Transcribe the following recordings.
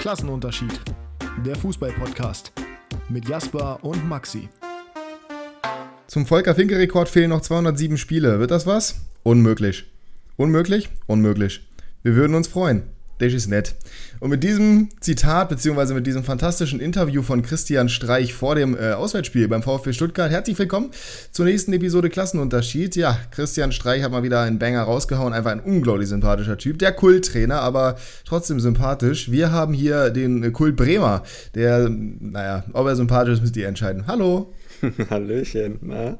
Klassenunterschied. Der Fußball-Podcast mit Jasper und Maxi. Zum Volker Finke-Rekord fehlen noch 207 Spiele. Wird das was? Unmöglich. Unmöglich? Unmöglich. Wir würden uns freuen. Das ist nett. Und mit diesem Zitat, beziehungsweise mit diesem fantastischen Interview von Christian Streich vor dem äh, Auswärtsspiel beim VfB Stuttgart, herzlich willkommen zur nächsten Episode Klassenunterschied. Ja, Christian Streich hat mal wieder einen Banger rausgehauen. Einfach ein unglaublich sympathischer Typ. Der Kulttrainer, aber trotzdem sympathisch. Wir haben hier den Kult Bremer, der, naja, ob er sympathisch ist, müsst ihr entscheiden. Hallo. Hallöchen, na?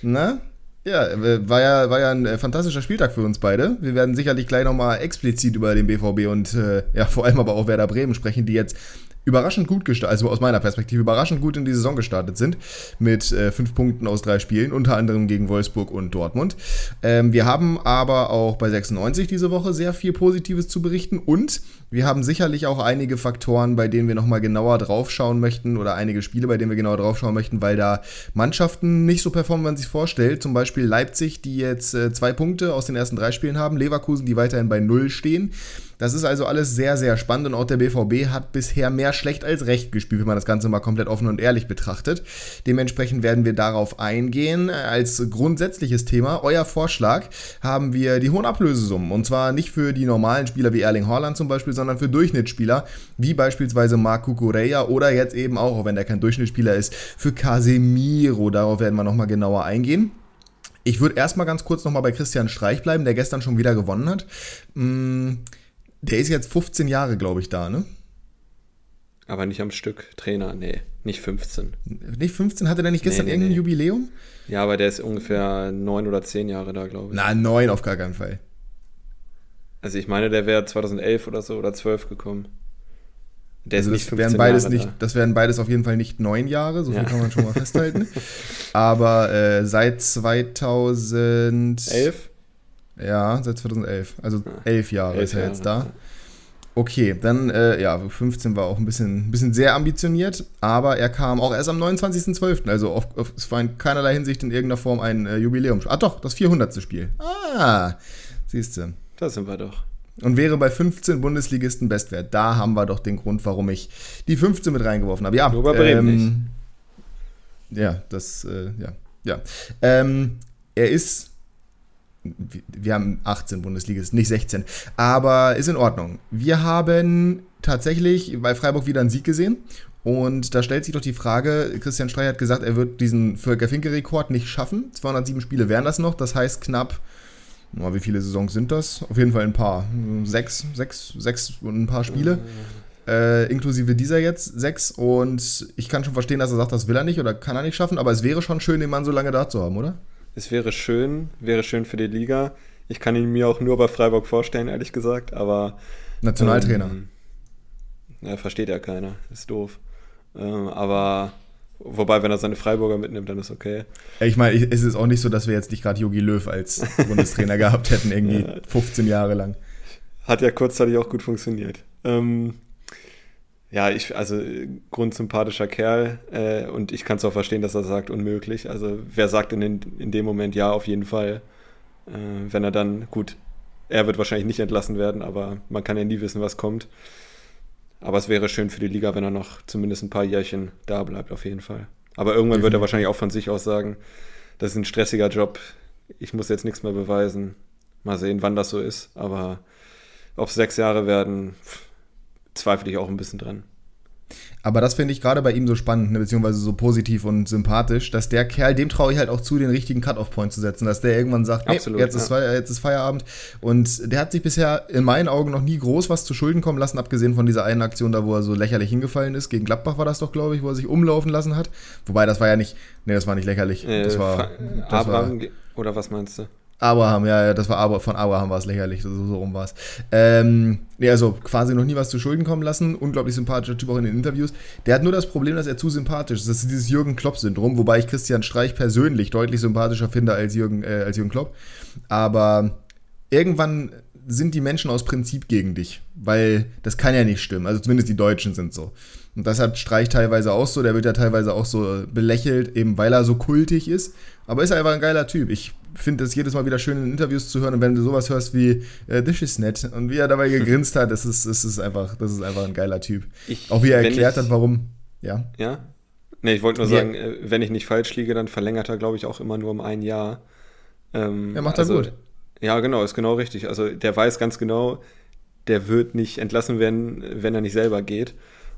Na? Ja, äh, war ja, war ja ein äh, fantastischer Spieltag für uns beide. Wir werden sicherlich gleich nochmal explizit über den BVB und äh, ja, vor allem aber auch Werder Bremen sprechen, die jetzt überraschend gut gestartet, also aus meiner Perspektive überraschend gut in die Saison gestartet sind, mit äh, fünf Punkten aus drei Spielen, unter anderem gegen Wolfsburg und Dortmund. Ähm, wir haben aber auch bei 96 diese Woche sehr viel Positives zu berichten und wir haben sicherlich auch einige Faktoren, bei denen wir nochmal genauer draufschauen möchten oder einige Spiele, bei denen wir genauer draufschauen möchten, weil da Mannschaften nicht so performen, wie man sich vorstellt. Zum Beispiel Leipzig, die jetzt äh, zwei Punkte aus den ersten drei Spielen haben, Leverkusen, die weiterhin bei Null stehen. Das ist also alles sehr, sehr spannend und auch der BVB hat bisher mehr schlecht als recht gespielt, wenn man das Ganze mal komplett offen und ehrlich betrachtet. Dementsprechend werden wir darauf eingehen. Als grundsätzliches Thema, euer Vorschlag, haben wir die hohen Ablösesummen. Und zwar nicht für die normalen Spieler wie Erling Haaland zum Beispiel, sondern für Durchschnittsspieler wie beispielsweise Marco Correa oder jetzt eben auch, auch wenn der kein Durchschnittsspieler ist, für Casemiro. Darauf werden wir nochmal genauer eingehen. Ich würde erstmal ganz kurz nochmal bei Christian Streich bleiben, der gestern schon wieder gewonnen hat. Hm der ist jetzt 15 Jahre, glaube ich, da, ne? Aber nicht am Stück Trainer, nee, nicht 15. Nicht 15? Hatte der nicht gestern nee, nee, irgendein nee. Jubiläum? Ja, aber der ist ungefähr neun oder zehn Jahre da, glaube ich. Na, neun auf gar keinen Fall. Also ich meine, der wäre 2011 oder so oder 12 gekommen. Der also ist das wären beides Jahre nicht, da. das wären beides auf jeden Fall nicht neun Jahre, so viel ja. kann man schon mal festhalten. Aber äh, seit 2011 ja, seit 2011. Also elf Jahre elf ist er jetzt da. Okay, dann, äh, ja, 15 war auch ein bisschen, ein bisschen sehr ambitioniert, aber er kam auch erst am 29.12., also auf, auf, es war in keinerlei Hinsicht in irgendeiner Form ein äh, Jubiläum. Ah, doch, das 400. Spiel. Ah, siehst du. Da sind wir doch. Und wäre bei 15 Bundesligisten Bestwert. Da haben wir doch den Grund, warum ich die 15 mit reingeworfen habe. Ja, Nur bei Bremen ähm, nicht. Ja, das, äh, ja, ja. Ähm, er ist wir haben 18 Bundesligisten, nicht 16. Aber ist in Ordnung. Wir haben tatsächlich bei Freiburg wieder einen Sieg gesehen. Und da stellt sich doch die Frage, Christian Streich hat gesagt, er wird diesen Völker-Finke-Rekord nicht schaffen. 207 Spiele wären das noch, das heißt knapp, na, wie viele Saisons sind das? Auf jeden Fall ein paar. Sechs, sechs, sechs und ein paar Spiele. Äh, inklusive dieser jetzt sechs. Und ich kann schon verstehen, dass er sagt, das will er nicht oder kann er nicht schaffen, aber es wäre schon schön, den Mann so lange da zu haben, oder? Es wäre schön, wäre schön für die Liga. Ich kann ihn mir auch nur bei Freiburg vorstellen, ehrlich gesagt, aber. Nationaltrainer. Ähm, ja, versteht ja keiner, ist doof. Ähm, aber. Wobei, wenn er seine Freiburger mitnimmt, dann ist okay. Ich meine, es ist auch nicht so, dass wir jetzt nicht gerade Jogi Löw als Bundestrainer gehabt hätten, irgendwie ja. 15 Jahre lang. Hat ja kurzzeitig auch gut funktioniert. Ähm, ja, ich, also grundsympathischer Kerl äh, und ich kann es auch verstehen, dass er sagt, unmöglich. Also wer sagt in, den, in dem Moment ja, auf jeden Fall. Äh, wenn er dann, gut, er wird wahrscheinlich nicht entlassen werden, aber man kann ja nie wissen, was kommt. Aber es wäre schön für die Liga, wenn er noch zumindest ein paar Jährchen da bleibt, auf jeden Fall. Aber irgendwann wird er wahrscheinlich auch von sich aus sagen, das ist ein stressiger Job, ich muss jetzt nichts mehr beweisen. Mal sehen, wann das so ist. Aber ob es sechs Jahre werden, pff, zweifle ich auch ein bisschen dran. Aber das finde ich gerade bei ihm so spannend, ne, beziehungsweise so positiv und sympathisch, dass der Kerl, dem traue ich halt auch zu, den richtigen Cut-Off-Point zu setzen, dass der irgendwann sagt, nee, Absolut, jetzt, ist, jetzt ist Feierabend. Und der hat sich bisher in meinen Augen noch nie groß was zu Schulden kommen lassen, abgesehen von dieser einen Aktion da, wo er so lächerlich hingefallen ist. Gegen Gladbach war das doch, glaube ich, wo er sich umlaufen lassen hat. Wobei, das war ja nicht, nee, das war nicht lächerlich. Äh, das war, das Abraham, war, oder was meinst du? Abraham, ja, ja, das war aber von Abraham war es lächerlich, so, so rum war es. Ähm, nee, also quasi noch nie was zu Schulden kommen lassen. Unglaublich sympathischer Typ auch in den Interviews. Der hat nur das Problem, dass er zu sympathisch ist. Das ist dieses Jürgen Klopp-Syndrom, wobei ich Christian Streich persönlich deutlich sympathischer finde als Jürgen, äh, als Jürgen Klopp. Aber irgendwann sind die Menschen aus Prinzip gegen dich, weil das kann ja nicht stimmen. Also zumindest die Deutschen sind so. Und das hat Streich teilweise auch so. Der wird ja teilweise auch so belächelt, eben weil er so kultig ist. Aber ist einfach ein geiler Typ. Ich finde es jedes Mal wieder schön in Interviews zu hören und wenn du sowas hörst wie äh, This is nett und wie er dabei gegrinst hat, das ist, das ist einfach, das ist einfach ein geiler Typ. Ich, auch wie er erklärt ich, hat, warum. Ja. Ja. Nee, ich wollte nur sagen, äh, wenn ich nicht falsch liege, dann verlängert er, glaube ich, auch immer nur um ein Jahr. Ähm, er macht also, gut. Ja, genau, ist genau richtig. Also der weiß ganz genau, der wird nicht entlassen werden, wenn er nicht selber geht.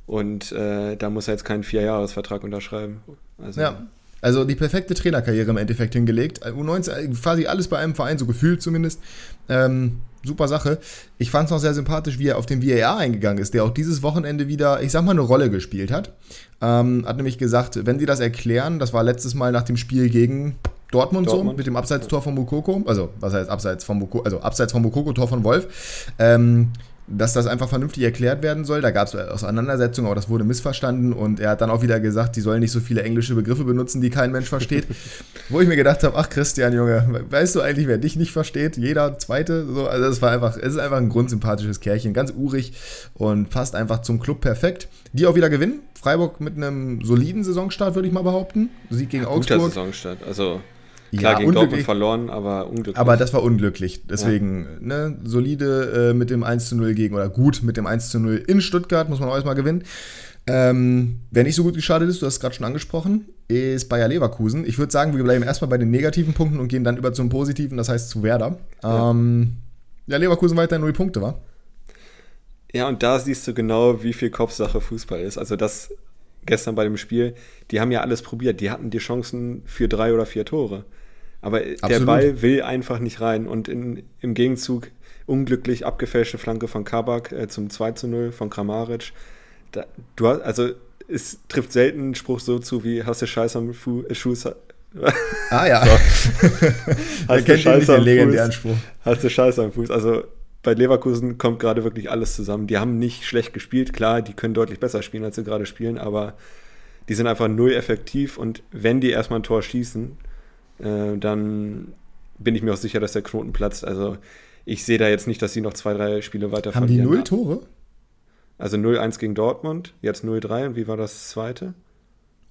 Und äh, da muss er jetzt keinen Vierjahresvertrag unterschreiben. Also, ja, also die perfekte Trainerkarriere im Endeffekt hingelegt. U19, äh, quasi alles bei einem Verein, so gefühlt zumindest. Ähm, super Sache. Ich fand es noch sehr sympathisch, wie er auf den VAR eingegangen ist, der auch dieses Wochenende wieder, ich sag mal, eine Rolle gespielt hat. Ähm, hat nämlich gesagt, wenn sie das erklären, das war letztes Mal nach dem Spiel gegen Dortmund, Dortmund. so, mit dem Abseitstor von Mukoko, also was heißt Abseits von Mukoko, also Abseits von Mukoko, Tor von Wolf. Ähm, dass das einfach vernünftig erklärt werden soll. Da gab es Auseinandersetzungen, aber das wurde missverstanden und er hat dann auch wieder gesagt, die sollen nicht so viele englische Begriffe benutzen, die kein Mensch versteht. Wo ich mir gedacht habe, ach Christian, Junge, weißt du eigentlich, wer dich nicht versteht? Jeder Zweite. So, also es war einfach, es ist einfach ein grundsympathisches Kerlchen, ganz urig und passt einfach zum Club perfekt. Die auch wieder gewinnen. Freiburg mit einem soliden Saisonstart, würde ich mal behaupten. Sieg gegen ja, Augsburg. Guter Saisonstart, also Klar, ja, gegen Dortmund verloren, aber unglücklich. Aber das war unglücklich. Deswegen, ja. ne, solide äh, mit dem 1 zu 0 gegen, oder gut mit dem 1 zu 0 in Stuttgart, muss man auch erstmal gewinnen. Ähm, wer nicht so gut gestartet ist, du hast es gerade schon angesprochen, ist Bayer Leverkusen. Ich würde sagen, wir bleiben erstmal bei den negativen Punkten und gehen dann über zum positiven, das heißt zu Werder. Ja, ähm, ja Leverkusen weiter 0 Punkte, war. Ja, und da siehst du genau, wie viel Kopfsache Fußball ist. Also das gestern bei dem Spiel, die haben ja alles probiert. Die hatten die Chancen für drei oder vier Tore. Aber Absolut. der Ball will einfach nicht rein. Und in, im Gegenzug unglücklich abgefälschte Flanke von Kabak äh, zum 2 zu 0 von Kramaric. Da, du hast, also es trifft selten ein Spruch so zu wie hast du Scheiß am Fu äh, Schuss. Ah ja. So. hast du Scheiß am Fuß. Hast du Scheiß am Fuß. Also bei Leverkusen kommt gerade wirklich alles zusammen. Die haben nicht schlecht gespielt, klar, die können deutlich besser spielen, als sie gerade spielen, aber die sind einfach null effektiv und wenn die erstmal ein Tor schießen, äh, dann bin ich mir auch sicher, dass der Knoten platzt. Also ich sehe da jetzt nicht, dass sie noch zwei, drei Spiele weiter Haben verlieren. Haben die null Tore? Also 0-1 gegen Dortmund, jetzt 0-3 und wie war das zweite?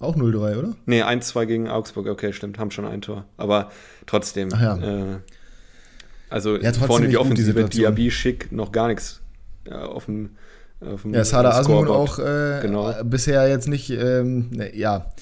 Auch 0-3, oder? Nee, 1-2 gegen Augsburg, okay, stimmt, haben schon ein Tor. Aber trotzdem. Ach ja. Äh, also ja, vorne die Offensive, Diaby, Schick, noch gar nichts ja, auf dem auf dem Ja, Sada Asmun auch äh, genau. bisher jetzt nicht, ähm, ne, ja,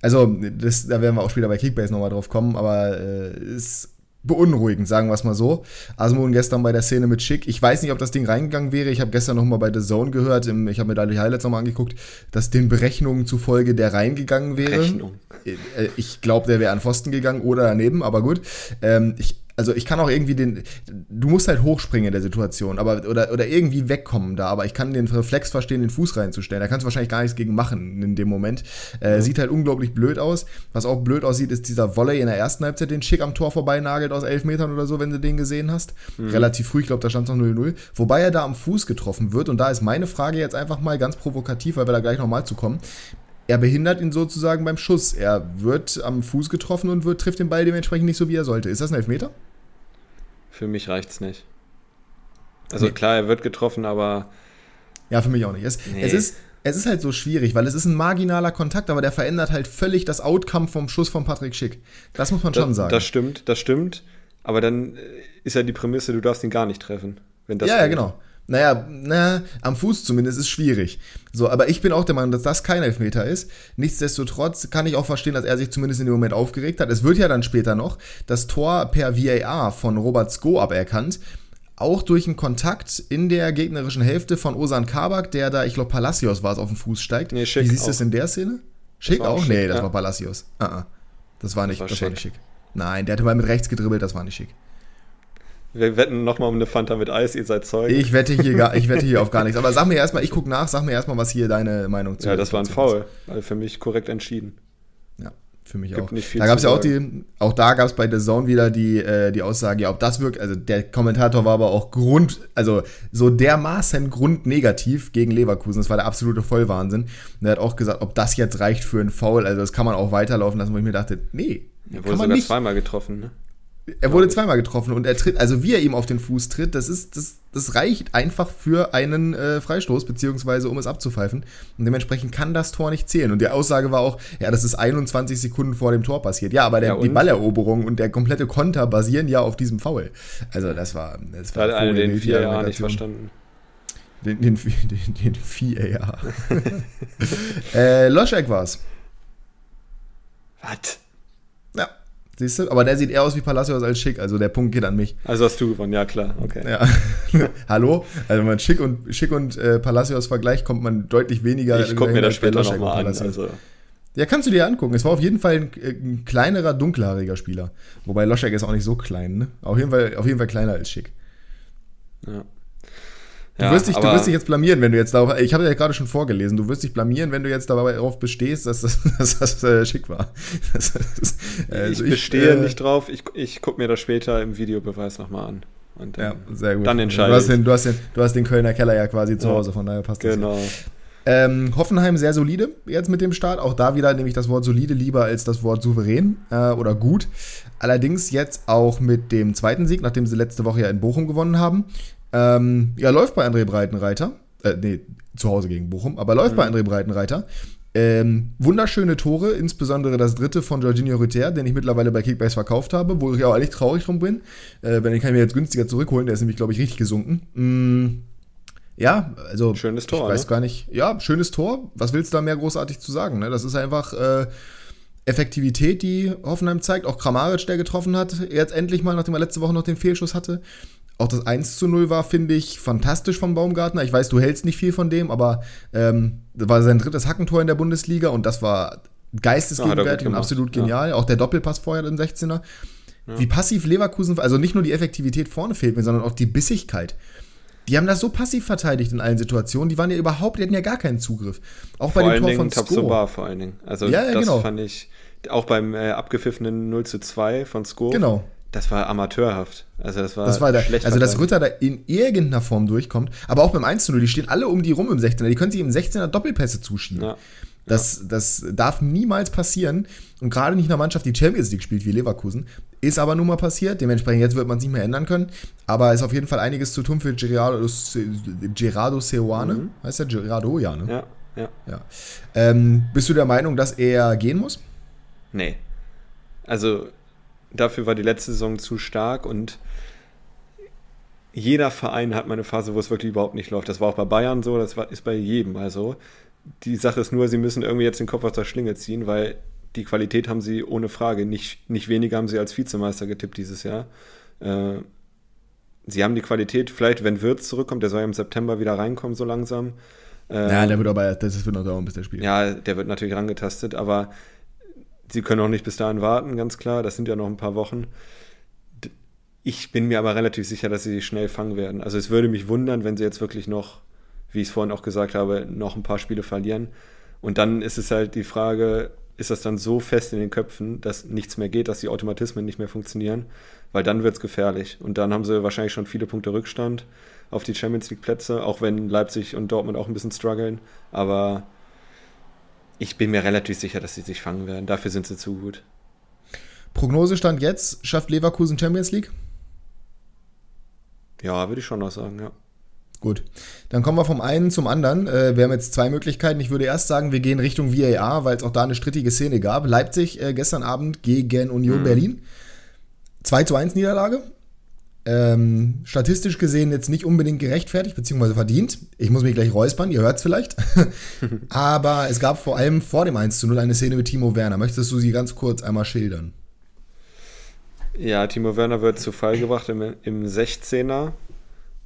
also, das, da werden wir auch später bei Kickbase nochmal drauf kommen, aber äh, ist beunruhigend, sagen wir es mal so. Asmun gestern bei der Szene mit Schick. Ich weiß nicht, ob das Ding reingegangen wäre. Ich habe gestern nochmal bei The Zone gehört, im, ich habe mir da die Highlights nochmal angeguckt, dass den Berechnungen zufolge der reingegangen wäre. Berechnung. Äh, ich glaube, der wäre an Pfosten gegangen oder daneben, aber gut. Ähm, ich also ich kann auch irgendwie den, du musst halt hochspringen in der Situation, aber oder, oder irgendwie wegkommen da, aber ich kann den Reflex verstehen, den Fuß reinzustellen. Da kannst du wahrscheinlich gar nichts gegen machen in dem Moment. Äh, ja. Sieht halt unglaublich blöd aus. Was auch blöd aussieht, ist dieser Volley in der ersten Halbzeit, den Schick am Tor vorbei nagelt aus elf Metern oder so, wenn du den gesehen hast. Mhm. Relativ früh, ich glaube, da stand es noch 0-0. Wobei er da am Fuß getroffen wird und da ist meine Frage jetzt einfach mal ganz provokativ, weil wir da gleich nochmal zu kommen er behindert ihn sozusagen beim Schuss. Er wird am Fuß getroffen und wird, trifft den Ball dementsprechend nicht so, wie er sollte. Ist das ein Elfmeter? Für mich reicht es nicht. Also nee. klar, er wird getroffen, aber. Ja, für mich auch nicht. Es, nee. es, ist, es ist halt so schwierig, weil es ist ein marginaler Kontakt, aber der verändert halt völlig das Outcome vom Schuss von Patrick Schick. Das muss man das, schon sagen. Das stimmt, das stimmt. Aber dann äh, ist ja die Prämisse, du darfst ihn gar nicht treffen. Wenn das ja, ja, genau. Naja, na, am Fuß zumindest ist schwierig. So, aber ich bin auch der Meinung, dass das kein Elfmeter ist. Nichtsdestotrotz kann ich auch verstehen, dass er sich zumindest in dem Moment aufgeregt hat. Es wird ja dann später noch das Tor per VAR von Robert Sko aberkannt. Auch durch einen Kontakt in der gegnerischen Hälfte von Osan Kabak, der da, ich glaube, Palacios war es, auf den Fuß steigt. Nee, Wie siehst du es in der Szene? Schick auch? Schick, nee, das ja. war Palacios. Uh -uh. Das war nicht, das war, das war nicht schick. Nein, der hatte mal mit rechts gedribbelt, das war nicht schick. Wir wetten nochmal um eine Fanta mit Eis, ihr seid Zeugen. Ich wette hier, gar, ich wette hier auf gar nichts. Aber sag mir erstmal, ich gucke nach, sag mir erstmal, was hier deine Meinung zu ist. Ja, das war ein Foul. Also für mich korrekt entschieden. Ja, für mich Gibt auch. da gab es ja auch die, auch da gab es bei The Zone wieder die, äh, die Aussage, ja, ob das wirkt, also der Kommentator war aber auch Grund, also so dermaßen grundnegativ gegen Leverkusen. Das war der absolute Vollwahnsinn. Und er hat auch gesagt, ob das jetzt reicht für einen Foul, also das kann man auch weiterlaufen lassen, wo ich mir dachte, nee. Er wurde sogar nicht. zweimal getroffen, ne? Er wurde zweimal getroffen und er tritt, also wie er ihm auf den Fuß tritt, das ist, das, das reicht einfach für einen äh, Freistoß, beziehungsweise um es abzupfeifen. Und dementsprechend kann das Tor nicht zählen. Und die Aussage war auch, ja, das ist 21 Sekunden vor dem Tor passiert. Ja, aber der, Ja, die? Balleroberung und der komplette Konter basieren ja auf diesem Foul. Also das war, das Da hat einer den vier Jahren nicht verstanden. Den, den, den, den vier Jahr. äh, Loschek war's. Was? Siehst du? Aber der sieht eher aus wie Palacios als schick, also der Punkt geht an mich. Also hast du gewonnen, ja klar, okay. Ja. Hallo? Also wenn man Schick und, Schick und äh, Palacios vergleicht, kommt man deutlich weniger. ich gucke mir das später nochmal an. Also, Ja, kannst du dir angucken. Es war auf jeden Fall ein, äh, ein kleinerer, dunkelhaariger Spieler. Wobei Loschek ist auch nicht so klein, ne? Auf jeden Fall, auf jeden Fall kleiner als Schick. ja. Du, Ja, wirst dich, du wirst dich jetzt blamieren, wenn du jetzt darauf. Ich habe ja gerade schon vorgelesen. Du wirst dich blamieren, wenn du jetzt darauf bestehst, dass das, dass das äh, schick war. Das, das, also ich bestehe äh, nicht drauf. Ich, ich gucke mir das später im Videobeweis nochmal an. Und Ja, dann, sehr gut. Dann du entscheide hast, ich. den, du, hast den, du hast den Kölner Keller ja quasi zu Ja. Hause, von daher passt das. Genau. Ähm, Hoffenheim sehr solide jetzt mit dem Start. Auch da wieder nehme ich das Wort solide lieber als das Wort souverän äh, oder gut. Allerdings jetzt auch mit dem zweiten Sieg, nachdem sie letzte Woche ja in Bochum gewonnen haben. Ähm, ja, läuft bei André Breitenreiter. Äh, nee, zu Hause gegen Bochum, aber läuft bei André Breitenreiter. Ähm, wunderschöne Tore, insbesondere das dritte von Jorginho Rüther, den ich mittlerweile bei Kickbase verkauft habe, wo ich auch eigentlich traurig drum bin. Äh, wenn ich kann ihn mir jetzt günstiger zurückholen, der ist nämlich, glaube ich, richtig gesunken. Mm, ja, also Schönes Tor, ich weiß ne? gar nicht. Ja, schönes Tor. Was willst du da mehr großartig zu sagen? Ne? Das ist einfach äh, Effektivität, die Hoffenheim zeigt. Auch Kramaric, der getroffen hat, jetzt endlich mal, nachdem er letzte Woche noch den Fehlschuss hatte. Auch das 1 zu 0 war, finde ich, fantastisch vom Baumgartner. Ich weiß, du hältst nicht viel von dem, aber ähm, das war sein drittes Hackentor in der Bundesliga und das war Ja, geistesgegenwärtig gut und absolut ja. genial. Auch der Doppelpass vorher im 16er. Wie passiv Leverkusen, also nicht nur die Effektivität vorne fehlt mir, sondern auch die Bissigkeit. Die haben das so passiv verteidigt in allen Situationen. Die waren ja überhaupt, die hatten ja gar keinen Zugriff. Auch bei Vor dem allen Tor Dingen von Sko. Tabsoba vor allen Dingen. Also Ja, ja, das genau. fand ich auch beim äh, abgepfiffenen 0 zu 2 von Sko. Genau. Das war amateurhaft. Also das war, Das war der, schlecht also dass. Rütter da in irgendeiner Form durchkommt, aber auch beim 1 zu 0, die stehen alle um die rum im 16er, die können sich im 16er Doppelpässe zuschieben. Ja. Das, das darf niemals passieren und gerade nicht einer Mannschaft, die Champions League spielt wie Leverkusen, ist aber nun mal passiert, dementsprechend jetzt wird man es nicht mehr ändern können, aber ist auf jeden Fall einiges zu tun für Gerardo, Gerardo Seoane, Mhm. heißt der Gerardo, ja, ne? Ja, ja. Ja. Ähm, bist du der Meinung, dass er gehen muss? Nee. Also dafür war die letzte Saison zu stark und jeder Verein hat mal eine Phase, wo es wirklich überhaupt nicht läuft. Das war auch bei Bayern so, das war, ist bei jedem mal so. Die Sache ist nur, sie müssen irgendwie jetzt den Kopf aus der Schlinge ziehen, weil die Qualität haben sie ohne Frage. Nicht, nicht weniger haben sie als Vizemeister getippt dieses Jahr. Äh, sie haben die Qualität, vielleicht wenn Wirtz zurückkommt, der soll ja im September wieder reinkommen, so langsam. Äh, Ja, der wird aber, das wird noch dauern, bis der spielt. ja, der wird natürlich rangetastet, aber sie können auch nicht bis dahin warten, ganz klar. Das sind ja noch ein paar Wochen. Ich bin mir aber relativ sicher, dass sie sich schnell fangen werden. Also es würde mich wundern, wenn sie jetzt wirklich noch, wie ich es vorhin auch gesagt habe, noch ein paar Spiele verlieren. Und dann ist es halt die Frage, ist das dann so fest in den Köpfen, dass nichts mehr geht, dass die Automatismen nicht mehr funktionieren? Weil dann wird es gefährlich. Und dann haben sie wahrscheinlich schon viele Punkte Rückstand auf die Champions League Plätze, auch wenn Leipzig und Dortmund auch ein bisschen strugglen. Aber ich bin mir relativ sicher, dass sie sich fangen werden. Dafür sind sie zu gut. Prognosestand jetzt, schafft Leverkusen Champions League? Ja, würde ich schon noch sagen, ja. Gut, dann kommen wir vom einen zum anderen. Äh, wir haben jetzt zwei Möglichkeiten. Ich würde erst sagen, wir gehen Richtung VAR, weil es auch da eine strittige Szene gab. Leipzig äh, gestern Abend gegen Union Mhm. Berlin. 2 zu 1 Niederlage. Ähm, statistisch gesehen jetzt nicht unbedingt gerechtfertigt, beziehungsweise verdient. Ich muss mich gleich räuspern, ihr hört es vielleicht. Aber es gab vor allem vor dem 1 zu 0 eine Szene mit Timo Werner. Möchtest du sie ganz kurz einmal schildern? Ja, Timo Werner wird zu Fall gebracht im, im 16er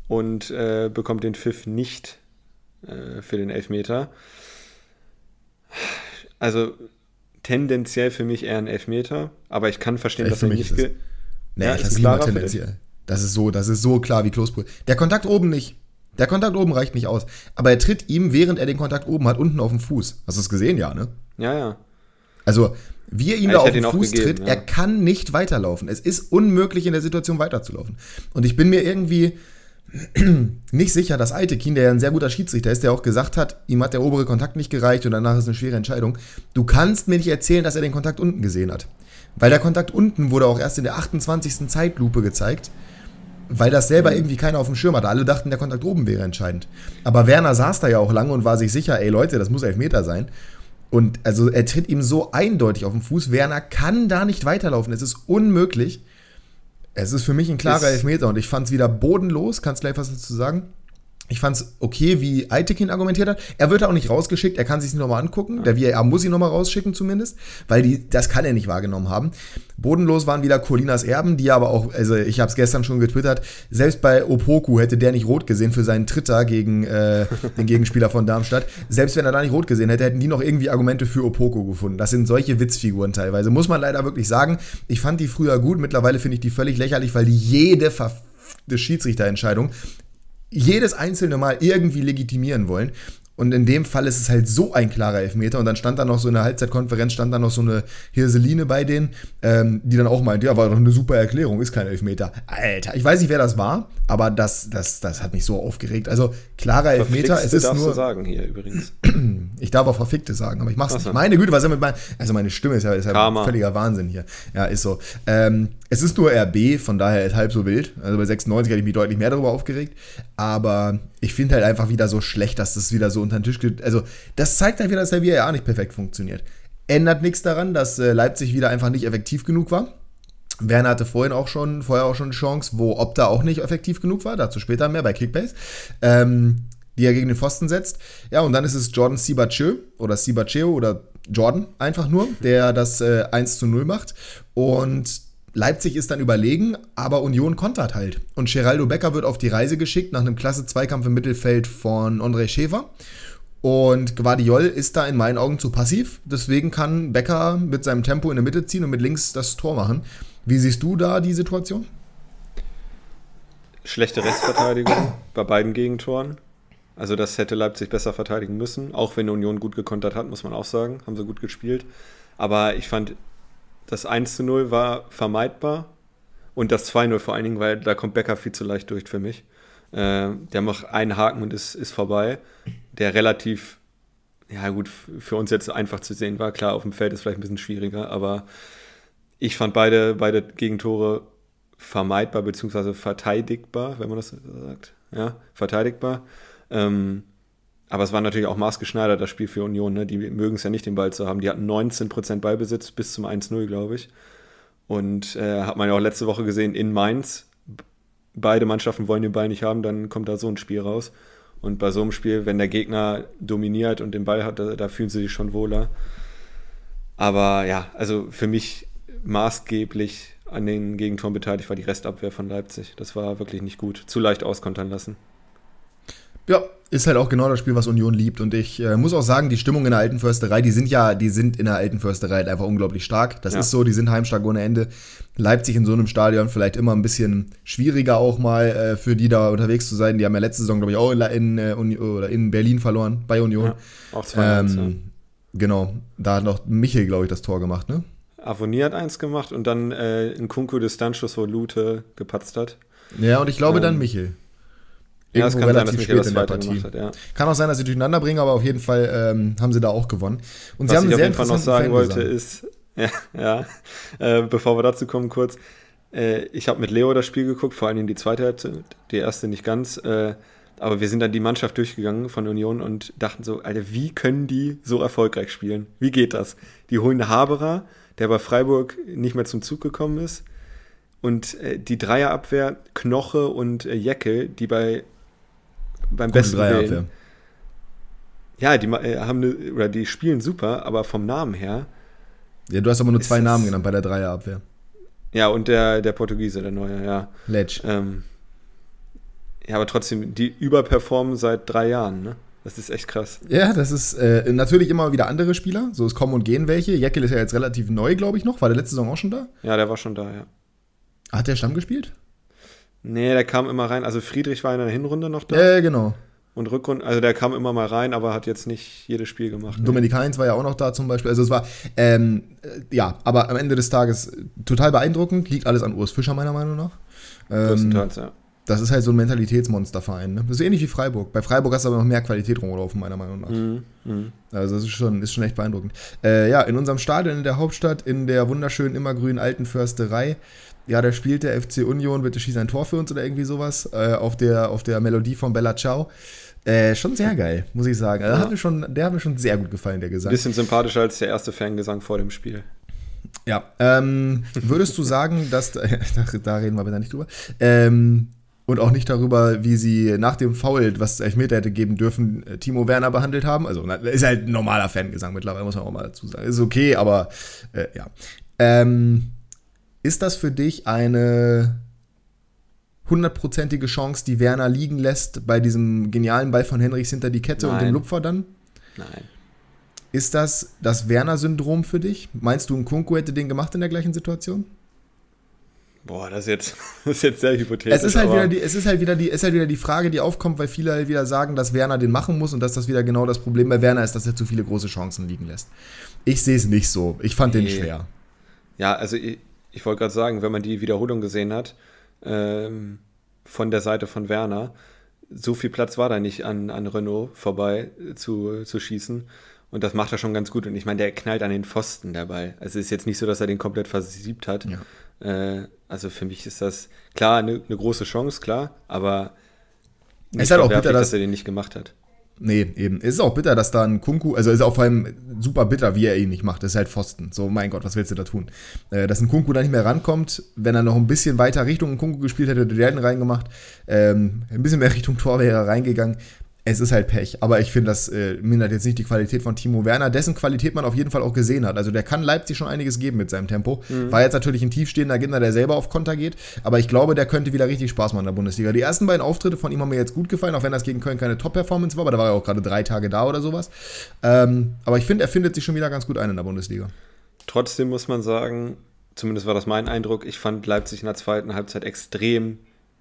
und äh, bekommt den Pfiff nicht äh, für den Elfmeter. Also tendenziell für mich eher ein Elfmeter, aber ich kann verstehen, Äh, dass er nicht Nee, Ja, das ist klarer tendenziell. Das ist so, das ist so klar wie Kloßbrühe. Der Kontakt oben nicht. Der Kontakt oben reicht nicht aus. Aber er tritt ihm, während er den Kontakt oben hat, unten auf den Fuß. Hast du es gesehen, ja, ne? Ja, ja. Also, wie er ihm Ja, da auf den Fuß gegeben, tritt, ja. er kann nicht weiterlaufen. Es ist unmöglich, in der Situation weiterzulaufen. Und ich bin mir irgendwie nicht sicher, dass Altekin, der ja ein sehr guter Schiedsrichter ist, der auch gesagt hat, ihm hat der obere Kontakt nicht gereicht und danach ist eine schwere Entscheidung. Du kannst mir nicht erzählen, dass er den Kontakt unten gesehen hat. Weil der Kontakt unten wurde auch erst in der 28. Zeitlupe gezeigt, weil das selber irgendwie keiner auf dem Schirm hatte. Alle dachten, der Kontakt oben wäre entscheidend. Aber Werner saß da ja auch lange und war sich sicher, ey Leute, das muss Elfmeter sein. Und also er tritt ihm so eindeutig auf den Fuß. Werner kann da nicht weiterlaufen. Es ist unmöglich. Es ist für mich ein klarer Elfmeter und ich fand es wieder bodenlos. Kannst du gleich was dazu sagen? Ich fand es okay, wie Aitekin argumentiert hat. Er wird auch nicht rausgeschickt, er kann sich nochmal angucken. Der VAR muss ihn nochmal rausschicken zumindest, weil die, das kann er nicht wahrgenommen haben. Bodenlos waren wieder Colinas Erben, die aber auch, also ich habe es gestern schon getwittert, selbst bei Opoku hätte der nicht rot gesehen für seinen Tritter gegen äh, den Gegenspieler von Darmstadt. Selbst wenn er da nicht rot gesehen hätte, hätten die noch irgendwie Argumente für Opoku gefunden. Das sind solche Witzfiguren teilweise, muss man leider wirklich sagen. Ich fand die früher gut, mittlerweile finde ich die völlig lächerlich, weil die jede verfickte Schiedsrichterentscheidung jedes einzelne Mal irgendwie legitimieren wollen. Und in dem Fall ist es halt so ein klarer Elfmeter. Und dann stand da noch so in der Halbzeitkonferenz, stand da noch so eine Hirseline bei denen, ähm, die dann auch meint, ja, war doch eine super Erklärung, ist kein Elfmeter. Alter, ich weiß nicht, wer das war, aber das, das, das hat mich so aufgeregt. Also klarer Elfmeter, es ist darfst nur. Du sagen hier übrigens. Ich darf auch Verfickte sagen, aber ich mach's Achso. nicht. Meine Güte, was ist mit meinem. Also meine Stimme ist ja, ist ja völliger Wahnsinn hier. Ja, ist so. Ähm, es ist nur RB, von daher ist halb so wild. Also bei 96 hätte ich mich deutlich mehr darüber aufgeregt. Aber ich finde halt einfach wieder so schlecht, dass das wieder so unter den Tisch geht. Also, das zeigt halt wieder, dass der VAR nicht perfekt funktioniert. Ändert nichts daran, dass äh, Leipzig wieder einfach nicht effektiv genug war. Werner hatte vorhin auch schon, vorher auch schon eine Chance, wo Opta auch nicht effektiv genug war, dazu später mehr bei Kickbase, ähm, die er gegen den Pfosten setzt. Ja, und dann ist es Jordan Sibachö oder Sibacheo oder Jordan einfach nur, der das äh, 1 zu 0 macht. Und Leipzig ist dann überlegen, aber Union kontert halt. Und Geraldo Becker wird auf die Reise geschickt nach einem klasse Zweikampf im Mittelfeld von André Schäfer. Und Guardiol ist da in meinen Augen zu passiv. Deswegen kann Becker mit seinem Tempo in der Mitte ziehen und mit links das Tor machen. Wie siehst du da die Situation? Schlechte Restverteidigung bei beiden Gegentoren. Also das hätte Leipzig besser verteidigen müssen. Auch wenn Union gut gekontert hat, muss man auch sagen. Haben sie gut gespielt. Aber ich fand das 1 zu 0 war vermeidbar und das 2-0 vor allen Dingen, weil da kommt Becker viel zu leicht durch für mich. Äh, der macht einen Haken und ist, ist vorbei. Der relativ, ja gut, für uns jetzt einfach zu sehen war. Klar, auf dem Feld ist vielleicht ein bisschen schwieriger, aber ich fand beide, beide Gegentore vermeidbar bzw. verteidigbar, wenn man das sagt. Ja, verteidigbar. Ähm, aber es war natürlich auch maßgeschneidert, das Spiel für Union. Ne? Die mögen es ja nicht, den Ball zu haben. Die hatten 19% Ballbesitz bis zum 1-0, glaube ich. Und äh, hat man ja auch letzte Woche gesehen in Mainz. Beide Mannschaften wollen den Ball nicht haben, dann kommt da so ein Spiel raus. Und bei so einem Spiel, wenn der Gegner dominiert und den Ball hat, da, da fühlen sie sich schon wohler. Aber ja, also für mich maßgeblich an den Gegentoren beteiligt war die Restabwehr von Leipzig. Das war wirklich nicht gut. Zu leicht auskontern lassen. Ja, ist halt auch genau das Spiel, was Union liebt. Und ich äh, muss auch sagen, die Stimmung in der alten Försterei, die sind ja, die sind in der alten Försterei halt einfach unglaublich stark. Das ja. ist so, die sind heimstark ohne Ende. Leipzig in so einem Stadion vielleicht immer ein bisschen schwieriger auch mal äh, für die da unterwegs zu sein. Die haben ja letzte Saison, glaube ich, auch in, äh, oder in Berlin verloren, bei Union. Ja, auch zwei ähm, ja. Genau, da hat noch Michel, glaube ich, das Tor gemacht, ne? Avoni hat eins gemacht und dann äh, ein Kunku Distanzschuss, wo Lute gepatzt hat. Ja, und ich glaube ähm, dann Michel. Ja, es kann relativ sein, dass spät in der Partie. Hat, ja. Kann auch sein, dass sie durcheinander bringen, aber auf jeden Fall ähm, haben sie da auch gewonnen. Und Was sie haben ich auf jeden Fall noch sagen wollte, ist, ja, ja äh, bevor wir dazu kommen, kurz, äh, ich habe mit Leo das Spiel geguckt, vor allem die zweite Hälfte, die erste nicht ganz, äh, aber wir sind dann die Mannschaft durchgegangen von Union und dachten so, Alter, wie können die so erfolgreich spielen? Wie geht das? Die holen Haberer, der bei Freiburg nicht mehr zum Zug gekommen ist, und äh, die Dreierabwehr, Knoche und äh, Jeckel, die bei beim Gute besten Willen. Ja, die äh, haben eine, oder die spielen super, aber vom Namen her. Ja, du hast aber nur zwei Namen genannt bei der Dreierabwehr. Ja, und der, der Portugiese, der neue, ja. Letsch. Ähm, ja, aber trotzdem, die überperformen seit drei Jahren, ne? Das ist echt krass. Ja, das ist äh, natürlich immer wieder andere Spieler. So, es kommen und gehen welche. Jekyll ist ja jetzt relativ neu, glaube ich, noch. War der letzte Saison auch schon da? Ja, der war schon da, ja. Hat der Stamm gespielt? Nee, der kam immer rein. Also Friedrich war in der Hinrunde noch da. Ja, genau. Und Rückrunde, also der kam immer mal rein, aber hat jetzt nicht jedes Spiel gemacht. Ne? Dominik Heinz war ja auch noch da zum Beispiel. Also es war, ähm, äh, ja, aber am Ende des Tages total beeindruckend. Liegt alles an Urs Fischer, meiner Meinung nach. Ähm, Größtenteils, ja. Das ist halt so ein Mentalitätsmonsterverein. Ne? Das ist ähnlich wie Freiburg. Bei Freiburg hast du aber noch mehr Qualität rumlaufen, meiner Meinung nach. Mhm, mh. Also das ist schon, ist schon echt beeindruckend. Äh, ja, in unserem Stadion in der Hauptstadt, in der wunderschönen, immergrünen alten Försterei, ja, da spielt der FC Union, bitte schieß ein Tor für uns oder irgendwie sowas, äh, auf, der, auf der Melodie von Bella Ciao. Äh, schon sehr geil, muss ich sagen. Also, ja. hat mir schon, der hat mir schon sehr gut gefallen, der Gesang. Bisschen sympathischer als der erste Fangesang vor dem Spiel. Ja, ähm, würdest du sagen, dass, da, da reden wir aber nicht drüber, ähm, und auch nicht darüber, wie sie nach dem Foul, was Elfmeter hätte geben dürfen, äh, Timo Werner behandelt haben. Also ist halt ein normaler Fangesang mittlerweile, muss man auch mal dazu sagen. Ist okay, aber äh, ja. Ähm, ist das für dich eine hundertprozentige Chance, die Werner liegen lässt bei diesem genialen Ball von Henrichs hinter die Kette Nein. und dem Lupfer dann? Nein. Ist das das Werner-Syndrom für dich? Meinst du, ein Kunku hätte den gemacht in der gleichen Situation? Boah, das ist jetzt, das ist jetzt sehr hypothetisch. Es ist, halt wieder die, es ist halt wieder die, ist halt wieder die Frage, die aufkommt, weil viele halt wieder sagen, dass Werner den machen muss und dass das wieder genau das Problem bei Werner ist, dass er zu viele große Chancen liegen lässt. Ich sehe es nicht so. Ich fand nee. den schwer. Ja, also ich, ich wollte gerade sagen, wenn man die Wiederholung gesehen hat, ähm, von der Seite von Werner, so viel Platz war da nicht an, an Renault vorbei zu, zu schießen. Und das macht er schon ganz gut. Und ich meine, der knallt an den Pfosten dabei. Also es ist jetzt nicht so, dass er den komplett versiebt hat. Ja. Äh, also für mich ist das klar eine, eine große Chance, klar, aber es ist halt auch bitter, dass, dass er den nicht gemacht hat. Nee, eben. Es ist auch bitter, dass da ein Kunku, also ist auch vor allem super bitter, wie er ihn nicht macht. Das ist halt Pfosten. So, mein Gott, was willst du da tun? Äh, dass ein Kunku da nicht mehr rankommt, wenn er noch ein bisschen weiter Richtung Kunku gespielt hätte, hätte der den reingemacht. Ähm, ein bisschen mehr Richtung Tor wäre er reingegangen es ist halt Pech. Aber ich finde, das äh, mindert jetzt nicht die Qualität von Timo Werner, dessen Qualität man auf jeden Fall auch gesehen hat. Also der kann Leipzig schon einiges geben mit seinem Tempo. Mhm. War jetzt natürlich ein tiefstehender Gegner, der selber auf Konter geht. Aber ich glaube, der könnte wieder richtig Spaß machen in der Bundesliga. Die ersten beiden Auftritte von ihm haben mir jetzt gut gefallen, auch wenn das gegen Köln keine Top-Performance war, aber da war er auch gerade drei Tage da oder sowas. Ähm, aber ich finde, er findet sich schon wieder ganz gut ein in der Bundesliga. Trotzdem muss man sagen, zumindest war das mein Eindruck, ich fand Leipzig in der zweiten Halbzeit extrem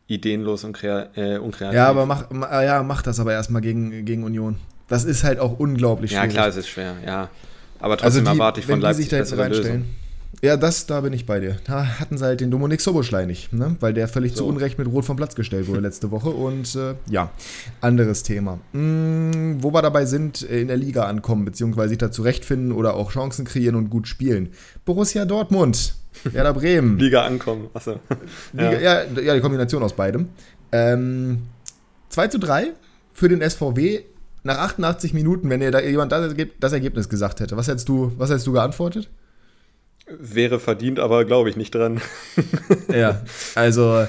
ideenlos und äh, unkreativ. Ja, aber mach, ja, mach das aber erstmal gegen, gegen Union. Das ist halt auch unglaublich schwer. Ja, klar, es ist schwer, ja. Aber trotzdem also die, erwarte ich von Leipzig sich da jetzt reinstellen. Lösung. Ja, das, da bin ich bei dir. Da hatten sie halt den Dominik Soboschlei nicht, ne? weil der völlig so. zu Unrecht mit Rot vom Platz gestellt wurde letzte Woche. Und äh, ja, anderes Thema. Hm, wo wir dabei sind, äh, in der Liga ankommen, beziehungsweise sich da zurechtfinden oder auch Chancen kreieren und gut spielen. Borussia Dortmund Werder Bremen. Liga ankommen. Achso. Liga, ja. ja. ja, die Kombination aus beidem. Ähm, 2 zu 3 für den SVW nach 88 Minuten, wenn ihr da jemand das Ergebnis gesagt hätte. Was hättest du, was hättest du geantwortet? Wäre verdient, aber glaube ich nicht dran. ja, also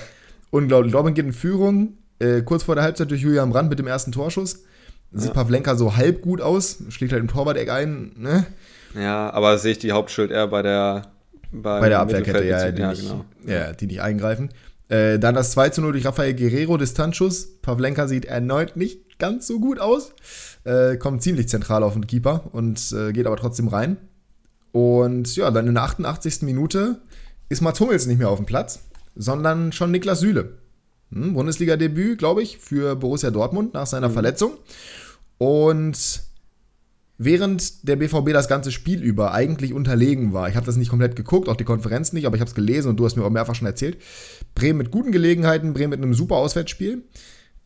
unglaublich. Dortmund geht in Führung, äh, kurz vor der Halbzeit durch Julian Brandt mit dem ersten Torschuss. Sieht ja. Pavlenka so halb gut aus, schlägt halt im Torwart-Eck ein. Ne? Ja, aber sehe ich die Hauptschuld eher bei der bei der Abwehrkette, ja, die, ja, nicht, genau. ja, die nicht eingreifen. Äh, dann das 2 zu 0 durch Rafael Guerrero, Distanzschuss. Pavlenka sieht erneut nicht ganz so gut aus. Äh, kommt ziemlich zentral auf den Keeper und äh, geht aber trotzdem rein. Und ja, dann in der 88. Minute ist Mats Hummels nicht mehr auf dem Platz, sondern schon Niklas Süle. Hm, Bundesliga-Debüt, glaube ich, für Borussia Dortmund nach seiner mhm. Verletzung. Und während der BVB das ganze Spiel über eigentlich unterlegen war. Ich habe das nicht komplett geguckt, auch die Konferenz nicht, aber ich habe es gelesen und du hast mir auch mehrfach schon erzählt. Bremen mit guten Gelegenheiten, Bremen mit einem super Auswärtsspiel.